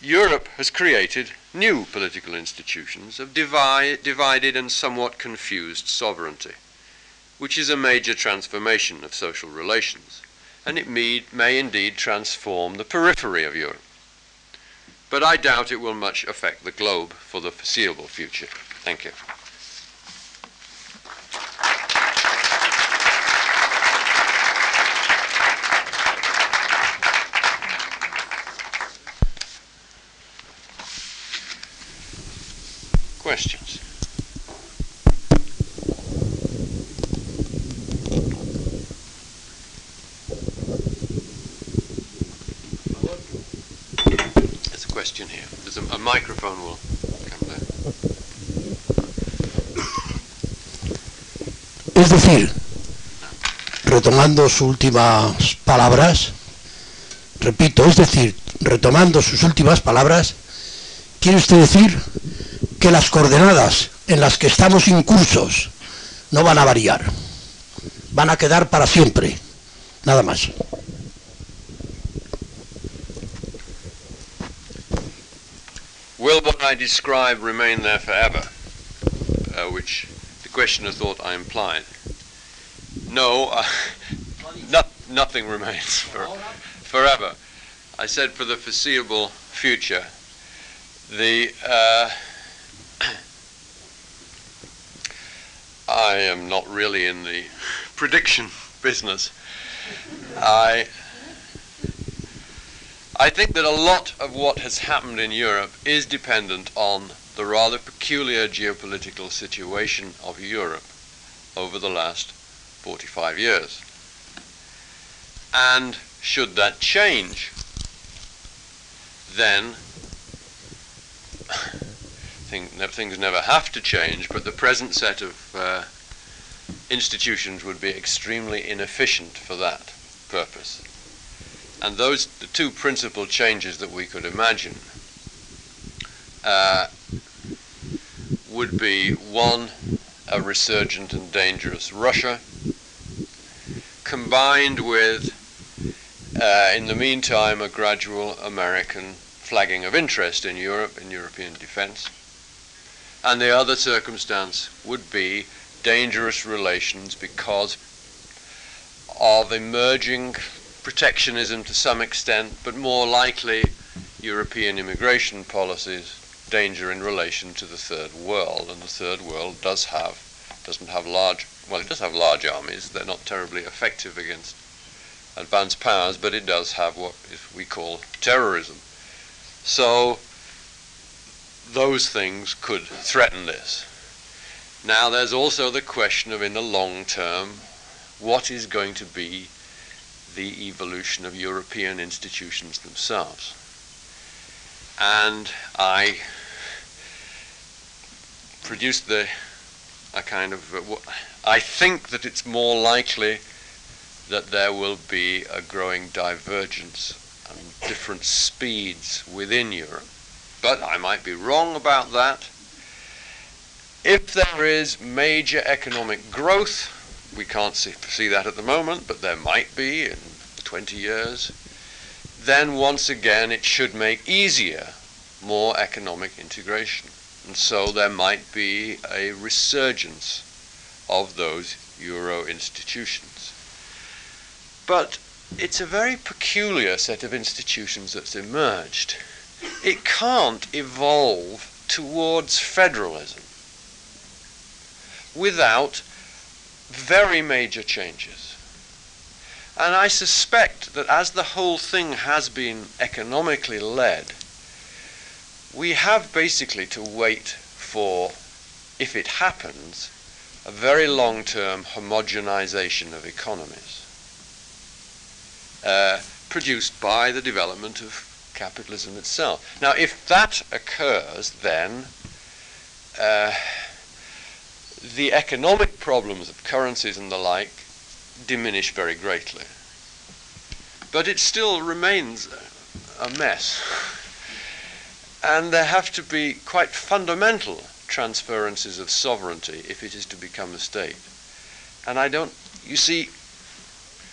Europe has created new political institutions of divide, divided and somewhat confused sovereignty, which is a major transformation of social relations and it may, may indeed transform the periphery of Europe. But I doubt it will much affect the globe for the foreseeable future. Thank you. Questions? question here. There's a, a microphone. Es decir, retomando sus últimas palabras, repito, es decir, retomando sus últimas palabras, quiere usted decir que las coordenadas en las que estamos incursos no van a variar, van a quedar para siempre, nada más. Will what I describe remain there forever? Uh, which the questioner thought I implied. No, uh, [LAUGHS] no nothing remains [LAUGHS] for, forever. I said for the foreseeable future. The uh, I am not really in the prediction business. I I think that a lot of what has happened in Europe is dependent on the rather peculiar geopolitical situation of Europe over the last 45 years. And should that change, then things never have to change, but the present set of uh, institutions would be extremely inefficient for that purpose. And those the two principal changes that we could imagine uh, would be one, a resurgent and dangerous Russia, combined with, uh, in the meantime, a gradual American flagging of interest in Europe, in European defense. And the other circumstance would be dangerous relations because of emerging protectionism to some extent, but more likely European immigration policies, danger in relation to the third world. And the third world does have, doesn't have large, well, it does have large armies. They're not terribly effective against advanced powers, but it does have what we call terrorism. So those things could threaten this. Now, there's also the question of, in the long term, what is going to be the evolution of European institutions themselves. And I produced the a kind of uh, I think that it's more likely that there will be a growing divergence and different speeds within Europe. But I might be wrong about that. If there is major economic growth, we can't see, see that at the moment, but there might be in 20 years, then once again it should make easier more economic integration. And so there might be a resurgence of those euro institutions. But it's a very peculiar set of institutions that's emerged. It can't evolve towards federalism without very major changes. And I suspect that as the whole thing has been economically led, we have basically to wait for, if it happens, a very long term homogenization of economies uh, produced by the development of capitalism itself. Now, if that occurs, then uh, the economic problems of currencies and the like diminish very greatly. But it still remains a mess. And there have to be quite fundamental transferences of sovereignty if it is to become a state. And I don't, you see,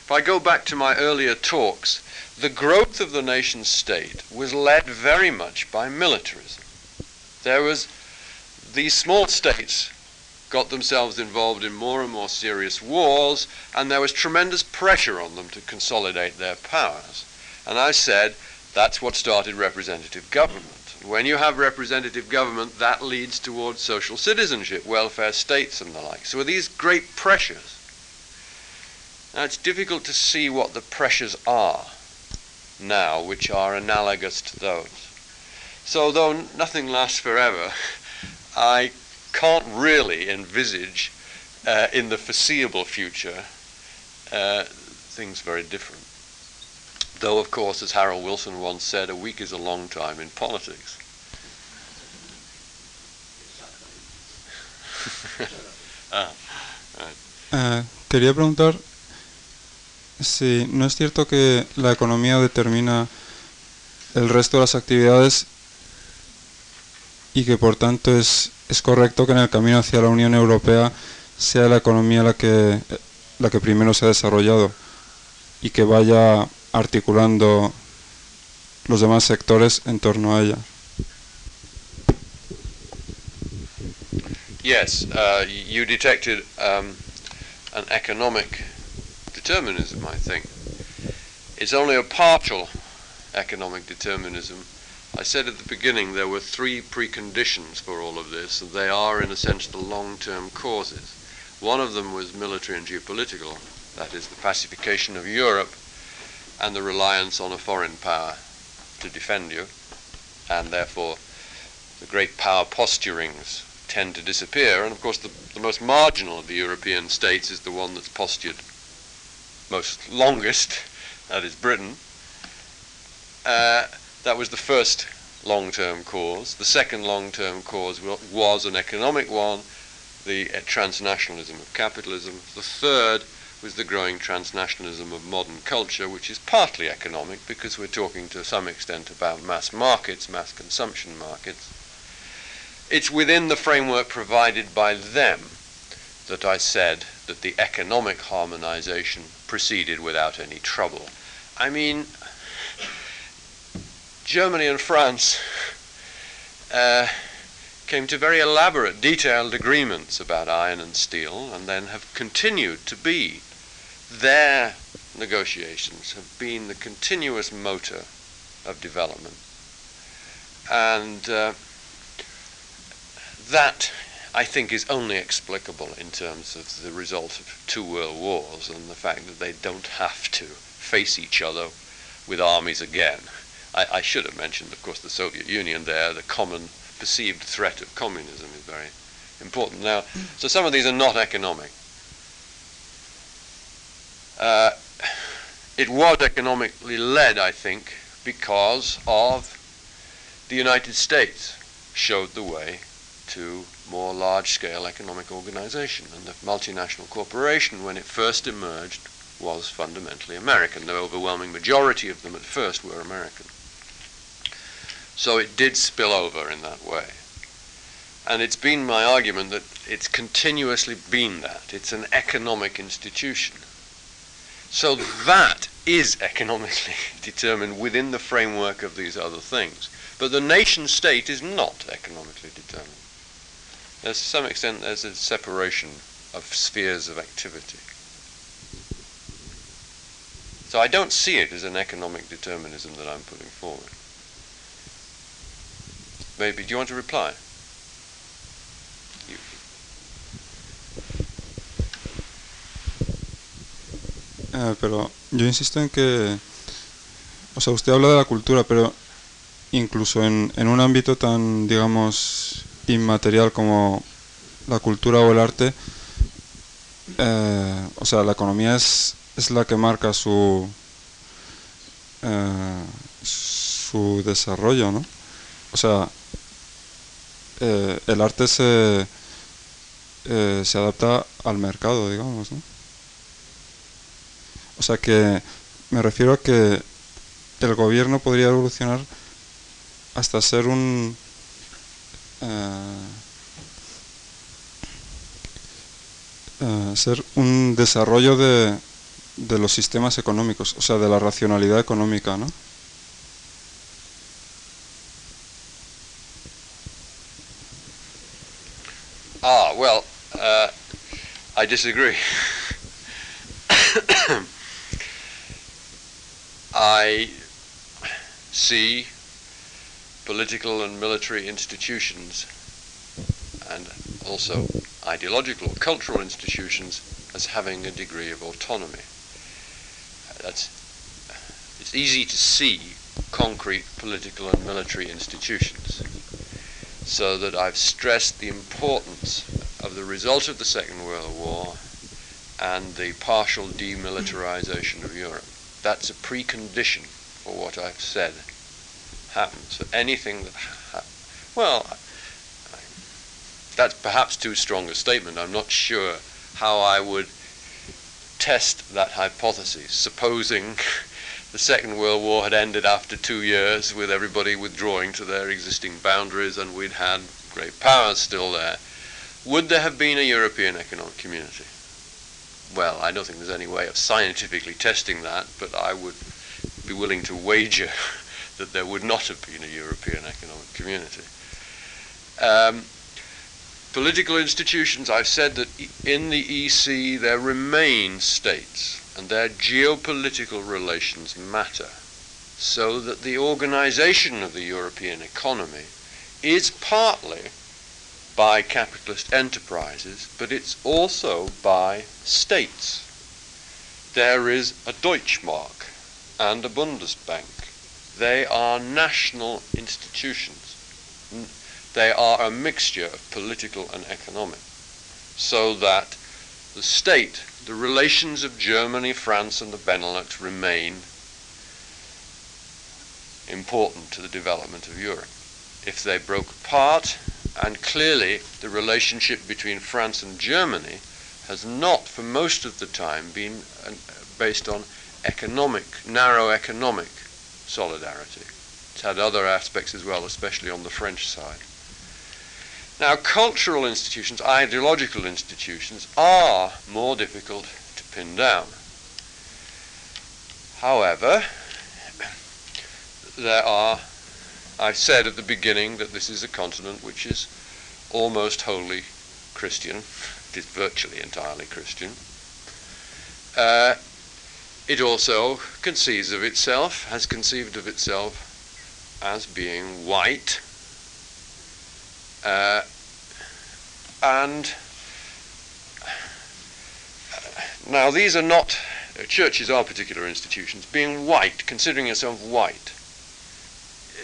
if I go back to my earlier talks, the growth of the nation state was led very much by militarism. There was, these small states got themselves involved in more and more serious wars, and there was tremendous pressure on them to consolidate their powers. And I said, that's what started representative government. When you have representative government, that leads towards social citizenship, welfare states, and the like. So, these great pressures. Now, it's difficult to see what the pressures are now which are analogous to those. So, though nothing lasts forever, [LAUGHS] I can't really envisage uh, in the foreseeable future uh, things very different. Though, of course, as Harold Wilson once said, a week is a long time in politics. ah, [LAUGHS] uh, quería preguntar si no es cierto que la economía determina el resto de las actividades y que por tanto es, es correcto que en el camino hacia la Unión Europea sea la economía la que, la que primero se ha desarrollado y que vaya articulando los demás sectores en torno a ella. Yes, uh, you detected um, an economic determinism, I think. It's only a partial economic determinism. I said at the beginning there were three preconditions for all of this, and they are, in a sense, the long term causes. One of them was military and geopolitical, that is, the pacification of Europe and the reliance on a foreign power to defend you, and therefore the great power posturings tend to disappear. And of course, the, the most marginal of the European states is the one that's postured most longest, that is Britain. Uh, that was the first long term cause. The second long term cause was an economic one, the uh, transnationalism of capitalism. The third was the growing transnationalism of modern culture, which is partly economic because we're talking to some extent about mass markets, mass consumption markets. It's within the framework provided by them that I said that the economic harmonization proceeded without any trouble. I mean, Germany and France uh, came to very elaborate, detailed agreements about iron and steel, and then have continued to be their negotiations have been the continuous motor of development. And uh, that, I think, is only explicable in terms of the result of two world wars and the fact that they don't have to face each other with armies again. I, I should have mentioned, of course, the Soviet Union there. The common perceived threat of communism is very important. Now, so some of these are not economic. Uh, it was economically led, I think, because of the United States showed the way to more large-scale economic organization. And the multinational corporation, when it first emerged, was fundamentally American. The overwhelming majority of them at first were American. So it did spill over in that way. And it's been my argument that it's continuously been that. It's an economic institution. So that is economically [LAUGHS] determined within the framework of these other things. But the nation state is not economically determined. There's, to some extent, there's a separation of spheres of activity. So I don't see it as an economic determinism that I'm putting forward. Maybe, do you want to reply? Eh, pero yo insisto en que, o sea, usted habla de la cultura, pero incluso en, en un ámbito tan, digamos, inmaterial como la cultura o el arte, eh, o sea, la economía es, es la que marca su, eh, su desarrollo, ¿no? O sea, eh, el arte se, se adapta al mercado, digamos, ¿no? O sea que me refiero a que el gobierno podría evolucionar hasta ser un... Eh, ser un desarrollo de, de los sistemas económicos, o sea, de la racionalidad económica, ¿no? Ah, well, uh, I disagree. [COUGHS] I see political and military institutions and also ideological or cultural institutions as having a degree of autonomy. That's, it's easy to see concrete political and military institutions so that I've stressed the importance of the result of the Second World War and the partial demilitarization of Europe. That's a precondition for what I've said happens. So anything that, ha- well, I, that's perhaps too strong a statement. I'm not sure how I would test that hypothesis, supposing [LAUGHS] the Second World War had ended after two years with everybody withdrawing to their existing boundaries and we'd had great powers still there, would there have been a European Economic Community? Well, I don't think there's any way of scientifically testing that, but I would be willing to wager [LAUGHS] that there would not have been a European Economic Community. Um, political institutions, I've said that in the EC there remain states and their geopolitical relations matter, so that the organization of the European economy is partly by capitalist enterprises, but it's also by states. There is a Deutschmark and a Bundesbank. They are national institutions. They are a mixture of political and economic, so that the state the relations of Germany, France, and the Benelux remain important to the development of Europe. If they broke apart, and clearly the relationship between France and Germany has not, for most of the time, been uh, based on economic, narrow economic solidarity. It's had other aspects as well, especially on the French side. Now, cultural institutions, ideological institutions, are more difficult to pin down. However, there are, I said at the beginning that this is a continent which is almost wholly Christian, it is virtually entirely Christian. Uh, it also conceives of itself, has conceived of itself as being white, uh, and now these are not, uh, churches are particular institutions. Being white, considering yourself white,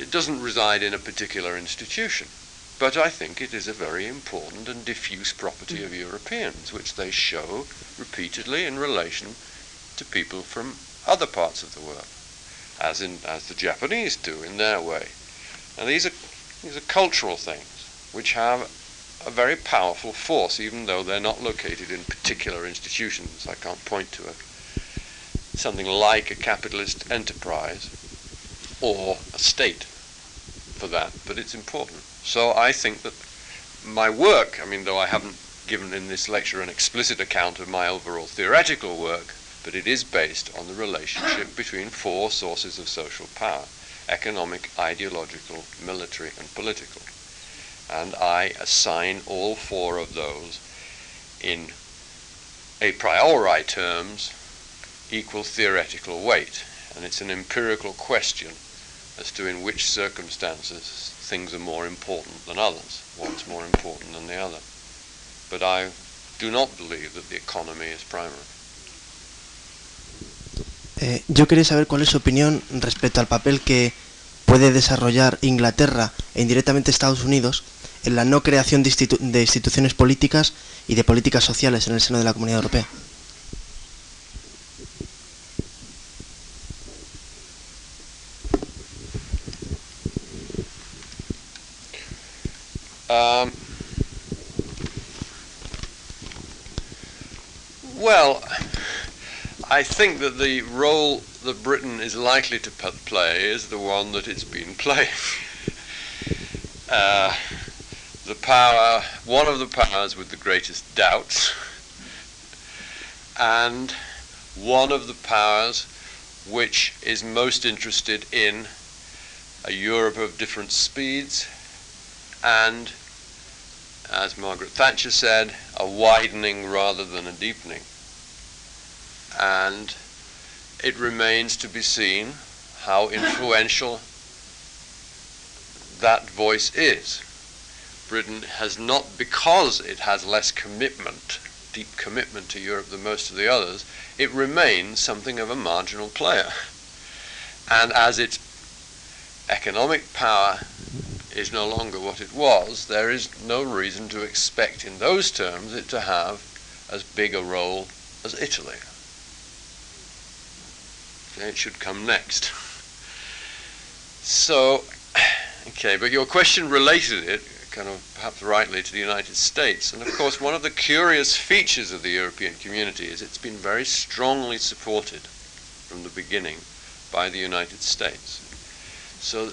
it doesn't reside in a particular institution. But I think it is a very important and diffuse property of Europeans, which they show repeatedly in relation to people from other parts of the world, as in as the Japanese do in their way. Now these are these are cultural things which have a very powerful force, even though they're not located in particular institutions. I can't point to a, something like a capitalist enterprise or a state for that, but it's important. So I think that my work, I mean, though I haven't given in this lecture an explicit account of my overall theoretical work, but it is based on the relationship between four sources of social power economic, ideological, military, and political and I assign all four of those in a priori terms equal theoretical weight. And it's an empirical question as to in which circumstances things are more important than others, one's more important than the other. But I do not believe that the economy is primary. Eh, yo quería saber cuál es su opinión respecto al papel que puede desarrollar Inglaterra e indirectamente Estados Unidos en la no creación de, instituciones políticas y de políticas sociales en el seno de la Comunidad Europea. Um, well, I think that the role that Britain is likely to play is the one that it's been [LAUGHS] playing. uh, the power, one of the powers with the greatest doubts, and one of the powers which is most interested in a Europe of different speeds and, as Margaret Thatcher said, a widening rather than a deepening. And it remains to be seen how influential that voice is. Britain has not, because it has less commitment, deep commitment to Europe than most of the others, it remains something of a marginal player. And as its economic power is no longer what it was, there is no reason to expect in those terms it to have as big a role as Italy. It should come next. So, [SIGHS] okay, but your question related it, kind of perhaps rightly, to the United States. And of course, one of the curious features of the European community is it's been very strongly supported from the beginning by the United States. So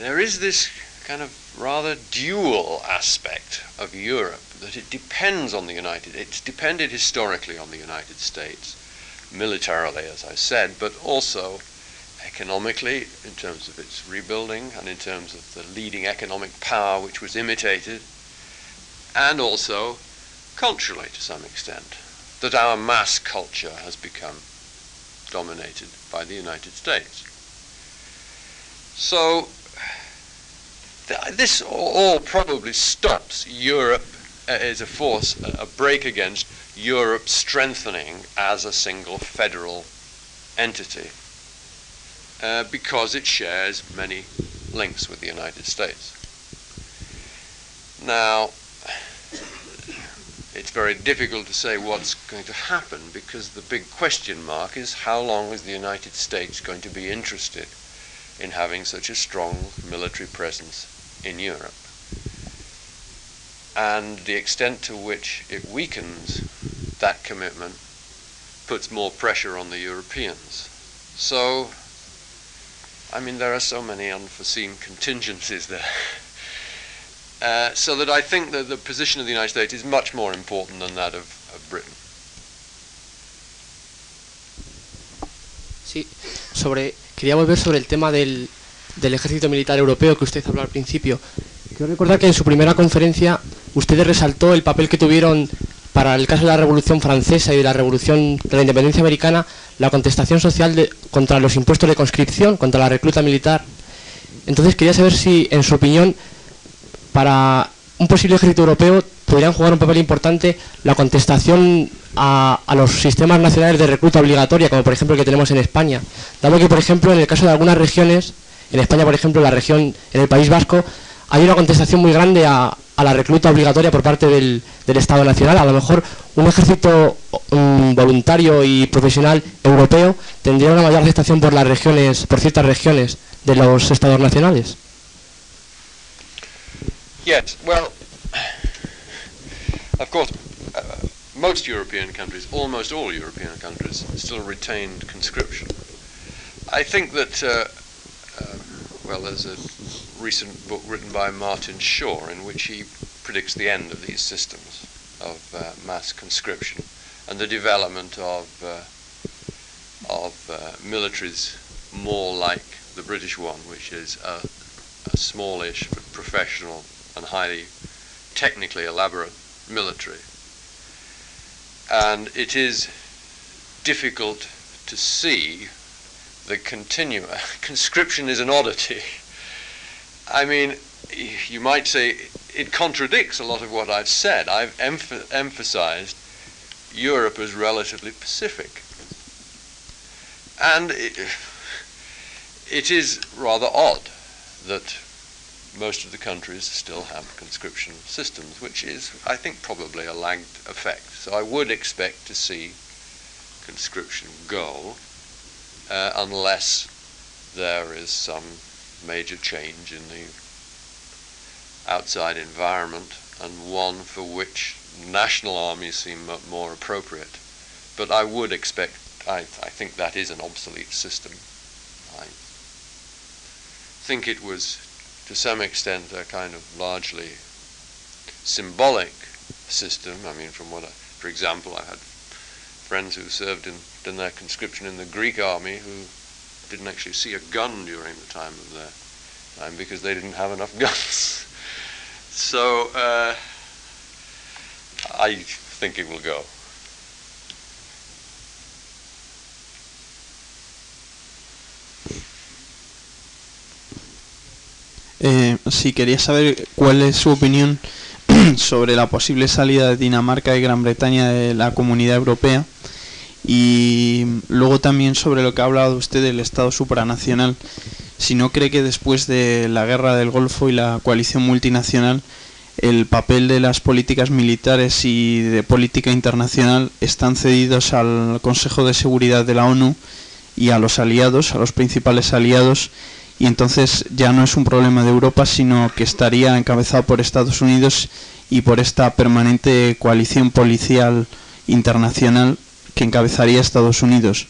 there is this kind of rather dual aspect of Europe that it depends on the United it's depended historically on the United States militarily as I said but also economically in terms of its rebuilding and in terms of the leading economic power which was imitated and also culturally to some extent that our mass culture has become dominated by the United States. So this all probably stops Europe uh, as a force, a break against Europe strengthening as a single federal entity uh, because it shares many links with the United States. Now, it's very difficult to say what's going to happen because the big question mark is how long is the United States going to be interested in having such a strong military presence in Europe. And the extent to which it weakens that commitment puts more pressure on the Europeans. So, I mean, there are so many unforeseen contingencies there. [LAUGHS] Uh, so that I think that the position of the United States is much more important than that of, of Britain. Sí, sobre, quería volver sobre el tema del, del ejército militar europeo que usted habló al principio. Quiero recordar que en su primera conferencia usted resaltó el papel que tuvieron para el caso de la Revolución Francesa y de la Revolución de la Independencia Americana la contestación social contra los impuestos de conscripción, contra la recluta militar. Entonces quería saber si, en su opinión, para un posible ejército europeo podrían jugar un papel importante la contestación a, a, los sistemas nacionales de recluta obligatoria, como por ejemplo el que tenemos en España. Dado que, por ejemplo, en el caso de algunas regiones en España, por ejemplo, la región, en el País Vasco, hay una contestación muy grande a, la recluta obligatoria por parte del, Estado Nacional. A lo mejor un ejército um, voluntario y profesional europeo tendría una mayor aceptación por las regiones, por ciertas regiones de los Estados nacionales. Yes, well, of course, uh, most European countries, almost all European countries, still retained conscription. I think that uh, well, there's a recent book written by Martin Shaw in which he predicts the end of these systems of uh, mass conscription and the development of uh, of uh, militaries more like the British one, which is a, a smallish but professional and highly technically elaborate military. And it is difficult to see the continua. [LAUGHS] Conscription is an oddity. I mean, you might say it contradicts a lot of what I've said. I've emph- emphasized Europe as relatively pacific. And it, it is rather odd that most of the countries still have conscription systems, which is, I think, probably a lagged effect. So I would expect to see conscription go uh, unless there is some major change in the outside environment and one for which national armies seem more appropriate. But I would expect, I, I think that is an obsolete system. I think it was, to some extent, a kind of largely symbolic system. I mean, from what, I, for example, I had friends who served in, in their conscription in the Greek army who didn't actually see a gun during the time of their time because they didn't have enough [LAUGHS] guns. so uh, I think it will go. Eh, sí, quería saber cuál es su opinión [CLEARS THROAT] sobre la posible salida de Dinamarca y Gran Bretaña de la Comunidad Europea y luego también sobre lo que ha hablado usted del Estado supranacional. Si no cree que después de la guerra del Golfo y la coalición multinacional el papel de las políticas militares y de política internacional están cedidos al Consejo de Seguridad de la ONU y a los aliados, a los principales aliados, y entonces ya no es un problema de Europa, sino que estaría encabezado por Estados Unidos y por esta permanente coalición policial internacional que encabezaría Estados Unidos.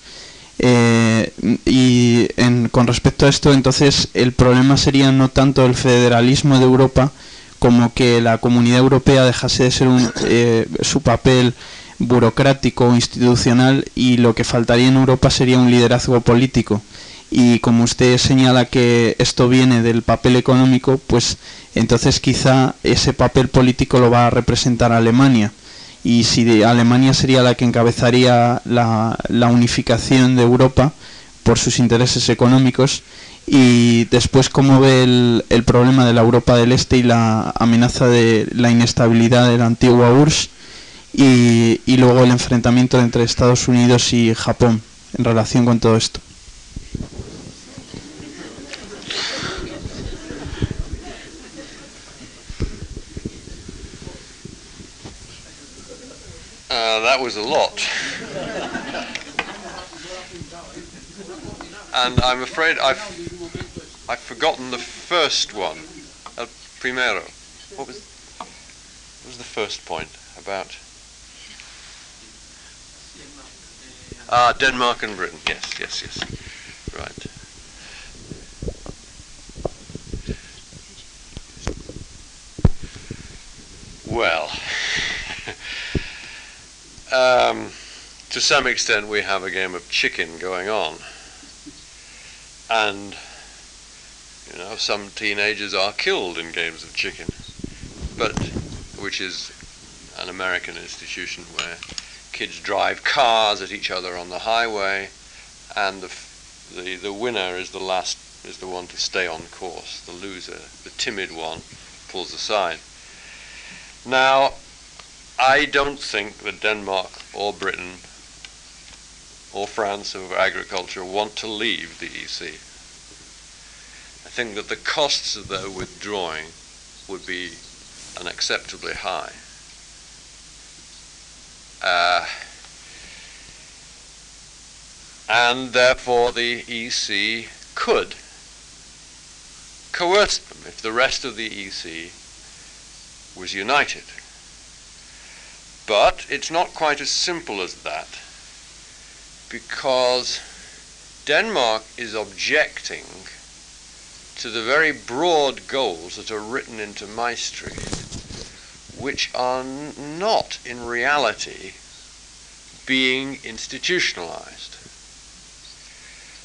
Eh, y con respecto a esto, entonces el problema sería no tanto el federalismo de Europa, como que la comunidad europea dejase de ser un, eh, su papel burocrático o institucional y lo que faltaría en Europa sería un liderazgo político. Y como usted señala que esto viene del papel económico, pues entonces quizá ese papel político lo va a representar Alemania. Y si Alemania sería la que encabezaría la, unificación de Europa por sus intereses económicos, y después cómo ve el, el, problema de la Europa del Este y la amenaza de la inestabilidad de la antigua URSS y, y luego el enfrentamiento entre Estados Unidos y Japón en relación con todo esto. Uh, that was a lot. and I'm afraid I've I've forgotten the first one. El primero. What was what was the first point about? Ah, Denmark and Britain. Yes, yes, yes. Right. Well, um, to some extent, we have a game of chicken going on. And, you know, some teenagers are killed in games of chicken, but, which is an American institution where kids drive cars at each other on the highway, and the, the, the winner is the last, is the one to stay on course. The loser, the timid one, pulls aside. Now, I don't think that Denmark or Britain or France or agriculture want to leave the EC. I think that the costs of their withdrawing would be unacceptably high. Uh, and therefore the EC could coerce them if the rest of the EC was united. But it's not quite as simple as that because Denmark is objecting to the very broad goals that are written into Maastricht, which are not in reality being institutionalized.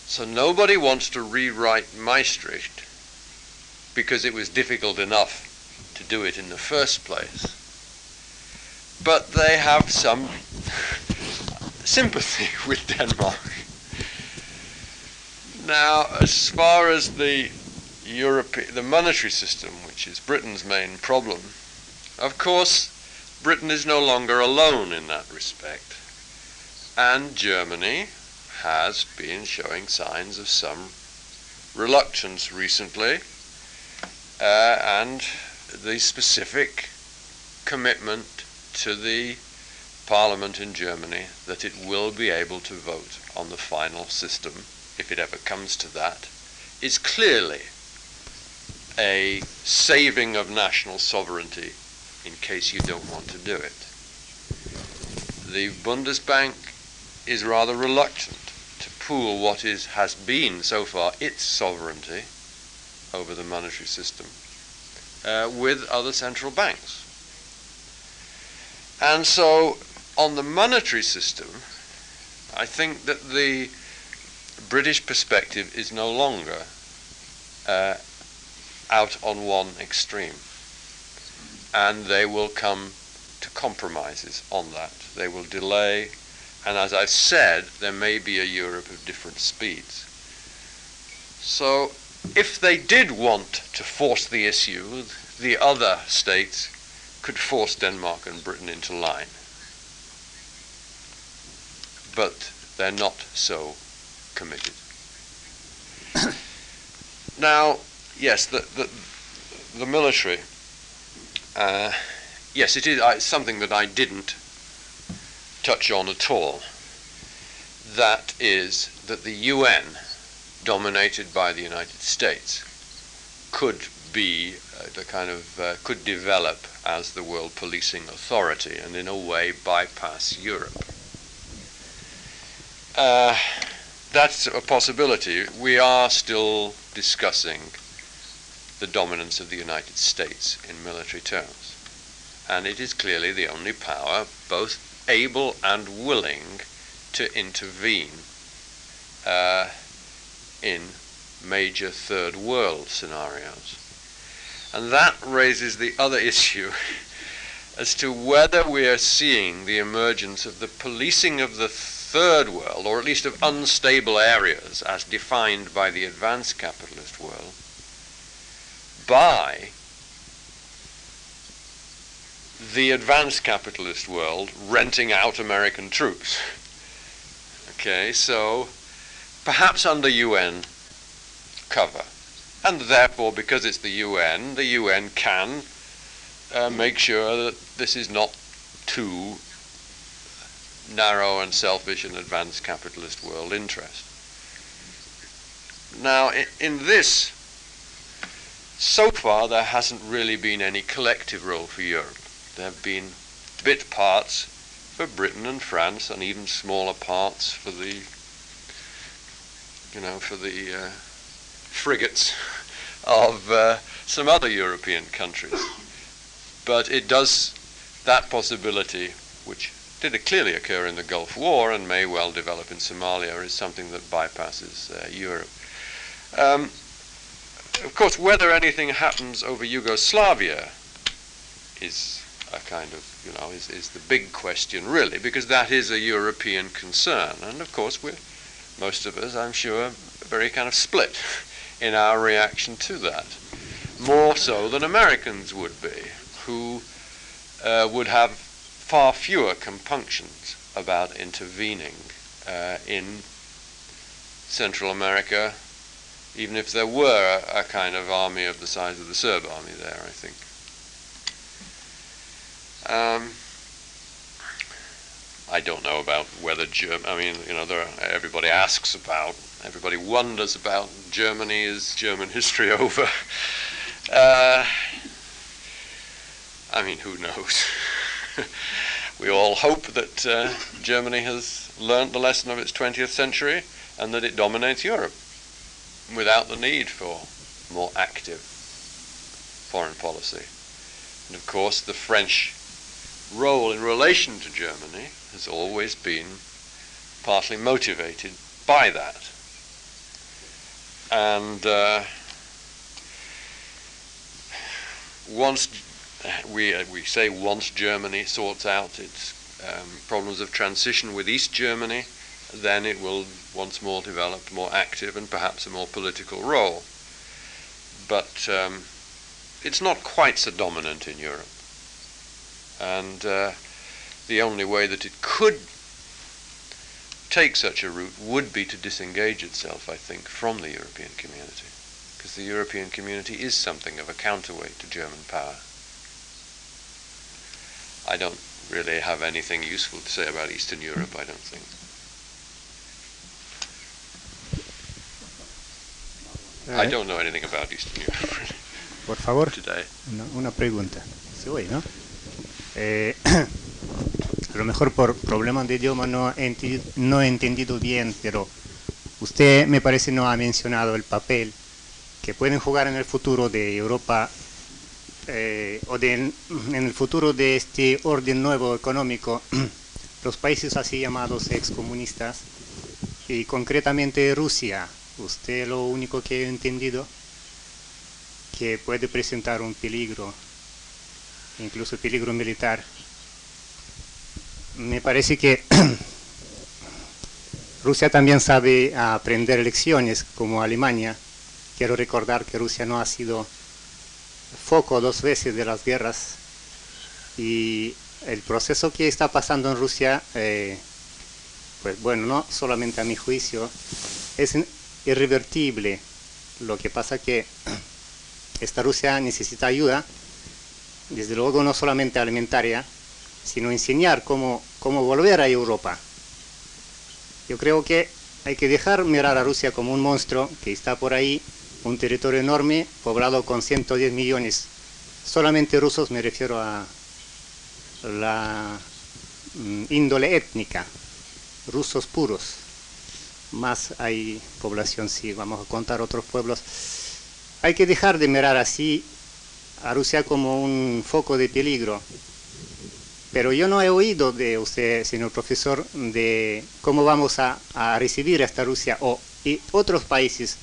So nobody wants to rewrite Maastricht because it was difficult enough to do it in the first place. But they have some sympathy [LAUGHS] with Denmark. Now, as far as the Europe, the monetary system, which is Britain's main problem, of course, Britain is no longer alone in that respect. And Germany has been showing signs of some reluctance recently, uh, and the specific commitment to the Parliament in Germany that it will be able to vote on the final system, if it ever comes to that, is clearly a saving of national sovereignty in case you don't want to do it. The Bundesbank is rather reluctant to pool what is has been so far its sovereignty over the monetary system uh, with other central banks. And so, on the monetary system, I think that the British perspective is no longer uh, out on one extreme. And they will come to compromises on that. They will delay, and as I've said, there may be a Europe of different speeds. So, if they did want to force the issue, the other states could force Denmark and Britain into line. But they're not so committed. [COUGHS] now, yes, the, the, the military, uh, yes, it is uh, something that I didn't touch on at all. That is that the UN, dominated by the United States, could be uh, the kind of uh, could develop as the world policing authority and in a way bypass Europe. Uh, that's a possibility. We are still discussing the dominance of the United States in military terms. And it is clearly the only power both able and willing to intervene uh, in major third world scenarios. And that raises the other issue [LAUGHS] as to whether we are seeing the emergence of the policing of the third world, or at least of unstable areas as defined by the advanced capitalist world, by the advanced capitalist world renting out American troops. [LAUGHS] Okay, so perhaps under UN cover. And therefore, because it's the UN, the UN can uh, make sure that this is not too narrow and selfish and advanced capitalist world interest. Now, in, in this, so far there hasn't really been any collective role for Europe. There have been bit parts for Britain and France, and even smaller parts for the, you know, for the uh, frigates [LAUGHS] of uh, some other European countries. But it does that possibility, which did clearly occur in the Gulf War and may well develop in Somalia, is something that bypasses uh, Europe. Um, of course, whether anything happens over Yugoslavia is a kind of, you know, is, is the big question, really, because that is a European concern. And of course, we're, most of us, I'm sure, very kind of split [LAUGHS] in our reaction to that. More so than Americans would be, who uh, would have far fewer compunctions about intervening uh, in Central America, even if there were a, a, kind of army of the size of the Serb army there, I think. Um, I don't know about whether Germ- I mean, you know, there everybody asks about, everybody wonders about Germany. Is German history [LAUGHS] over? Uh, I mean, who knows? [LAUGHS] we all hope that uh, Germany has learnt the lesson of its 20th century and that it dominates Europe without the need for more active foreign policy. And of course, the French role in relation to Germany has always been partly motivated by that. And uh, once we, uh, we say once Germany sorts out its um, problems of transition with East Germany, then it will once more develop more active and perhaps a more political role. But um, it's not quite so dominant in Europe. And uh, the only way that it could take such a route would be to disengage itself, I think, from the European community. Because the European community is something of a counterweight to German power. I don't really have anything useful to say about Eastern Europe, I don't think. Right. I don't know anything about Eastern Europe. Por favor, today. una, una pregunta. Sí, oye, ¿no? Eh, [CLEARS THROAT] a lo mejor por problemas de idioma no he, entendido bien, pero usted me parece no ha mencionado el papel que pueden jugar en el futuro de Europa eh, o en el futuro de este orden nuevo económico [CLEARS THROAT] los países así llamados excomunistas y concretamente Rusia. Usted lo único que he entendido que puede presentar un peligro, incluso peligro militar. Me parece que [CLEARS THROAT] Rusia también sabe aprender lecciones como Alemania. Quiero recordar que Rusia no ha sido foco dos veces de las guerras y el proceso que está pasando en Rusia, eh, pues bueno, no solamente a mi juicio, es irrevertible. Lo que pasa que [CLEARS THROAT] esta Rusia necesita ayuda, desde luego no solamente alimentaria, sino enseñar cómo, cómo volver a Europa. Yo creo que hay que dejar mirar a Rusia como un monstruo que está por ahí, un territorio enorme, poblado con 110 millones. Solamente rusos me refiero a la mm, índole étnica, rusos puros. Más hay población, si vamos a contar otros pueblos. Hay que dejar de mirar así a Rusia como un foco de peligro. Pero yo no he oído de usted, señor profesor, de cómo vamos a, recibir a esta Rusia o otros países,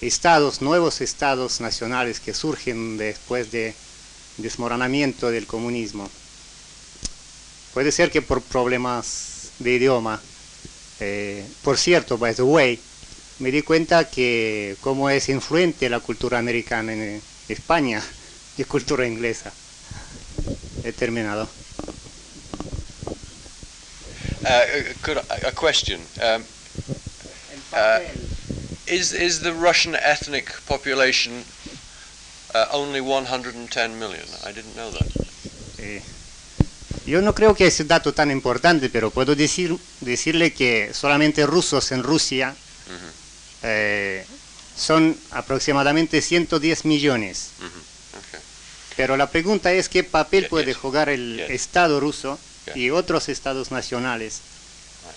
estados, nuevos estados nacionales que surgen después de desmoronamiento del comunismo. Puede ser que por problemas de idioma. eh, por cierto, by the way, me di cuenta que cómo es influente la cultura americana en España [LAUGHS] y cultura inglesa. He terminado. Uh, could I, a question? Um, uh, is is the Russian ethnic population uh, only 110 million? I didn't know that. Eh, yo no creo que ese dato tan importante, pero puedo decir, decirle que solamente rusos en Rusia eh, son aproximadamente 110 millones. Okay. Pero la pregunta es qué papel Ye- puede yes. jugar el Yes. Estado ruso Yeah. Y otros estados nacionales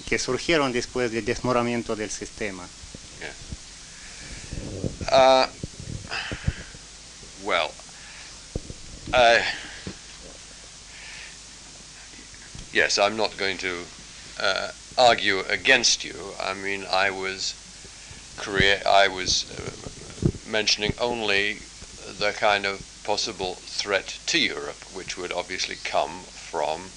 que surgieron después del desmoronamiento del sistema. Uh, well, uh, yes, I'm not going to uh, argue against you. I mean, I was crea- I was uh, mentioning only the kind of possible threat to Europe, which would obviously come from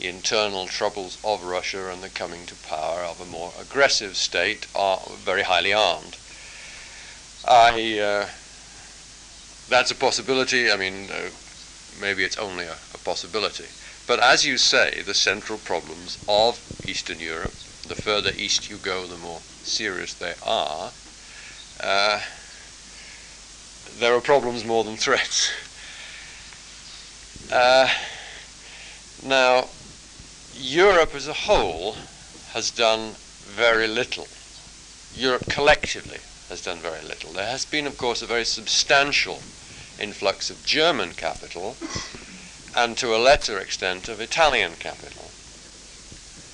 internal troubles of Russia and the coming to power of a more aggressive state, are very highly armed. I, uh, that's a possibility. I mean, uh, maybe it's only a, a possibility. But as you say, the central problems of Eastern Europe, the further east you go, the more serious they are. Uh, there are problems more than threats. Uh, now, Europe as a whole has done very little. Europe collectively has done very little. There has been, of course, a very substantial influx of German capital and to a lesser extent of Italian capital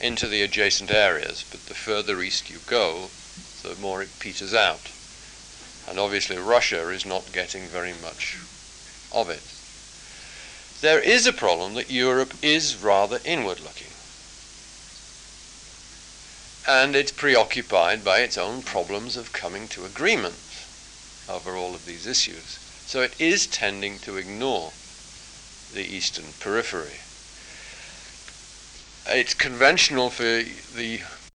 into the adjacent areas, but the further east you go, the more it peters out. And obviously Russia is not getting very much of it. There is a problem that Europe is rather inward looking. And it's preoccupied by its own problems of coming to agreement over all of these issues. So it is tending to ignore the eastern periphery. It's conventional for the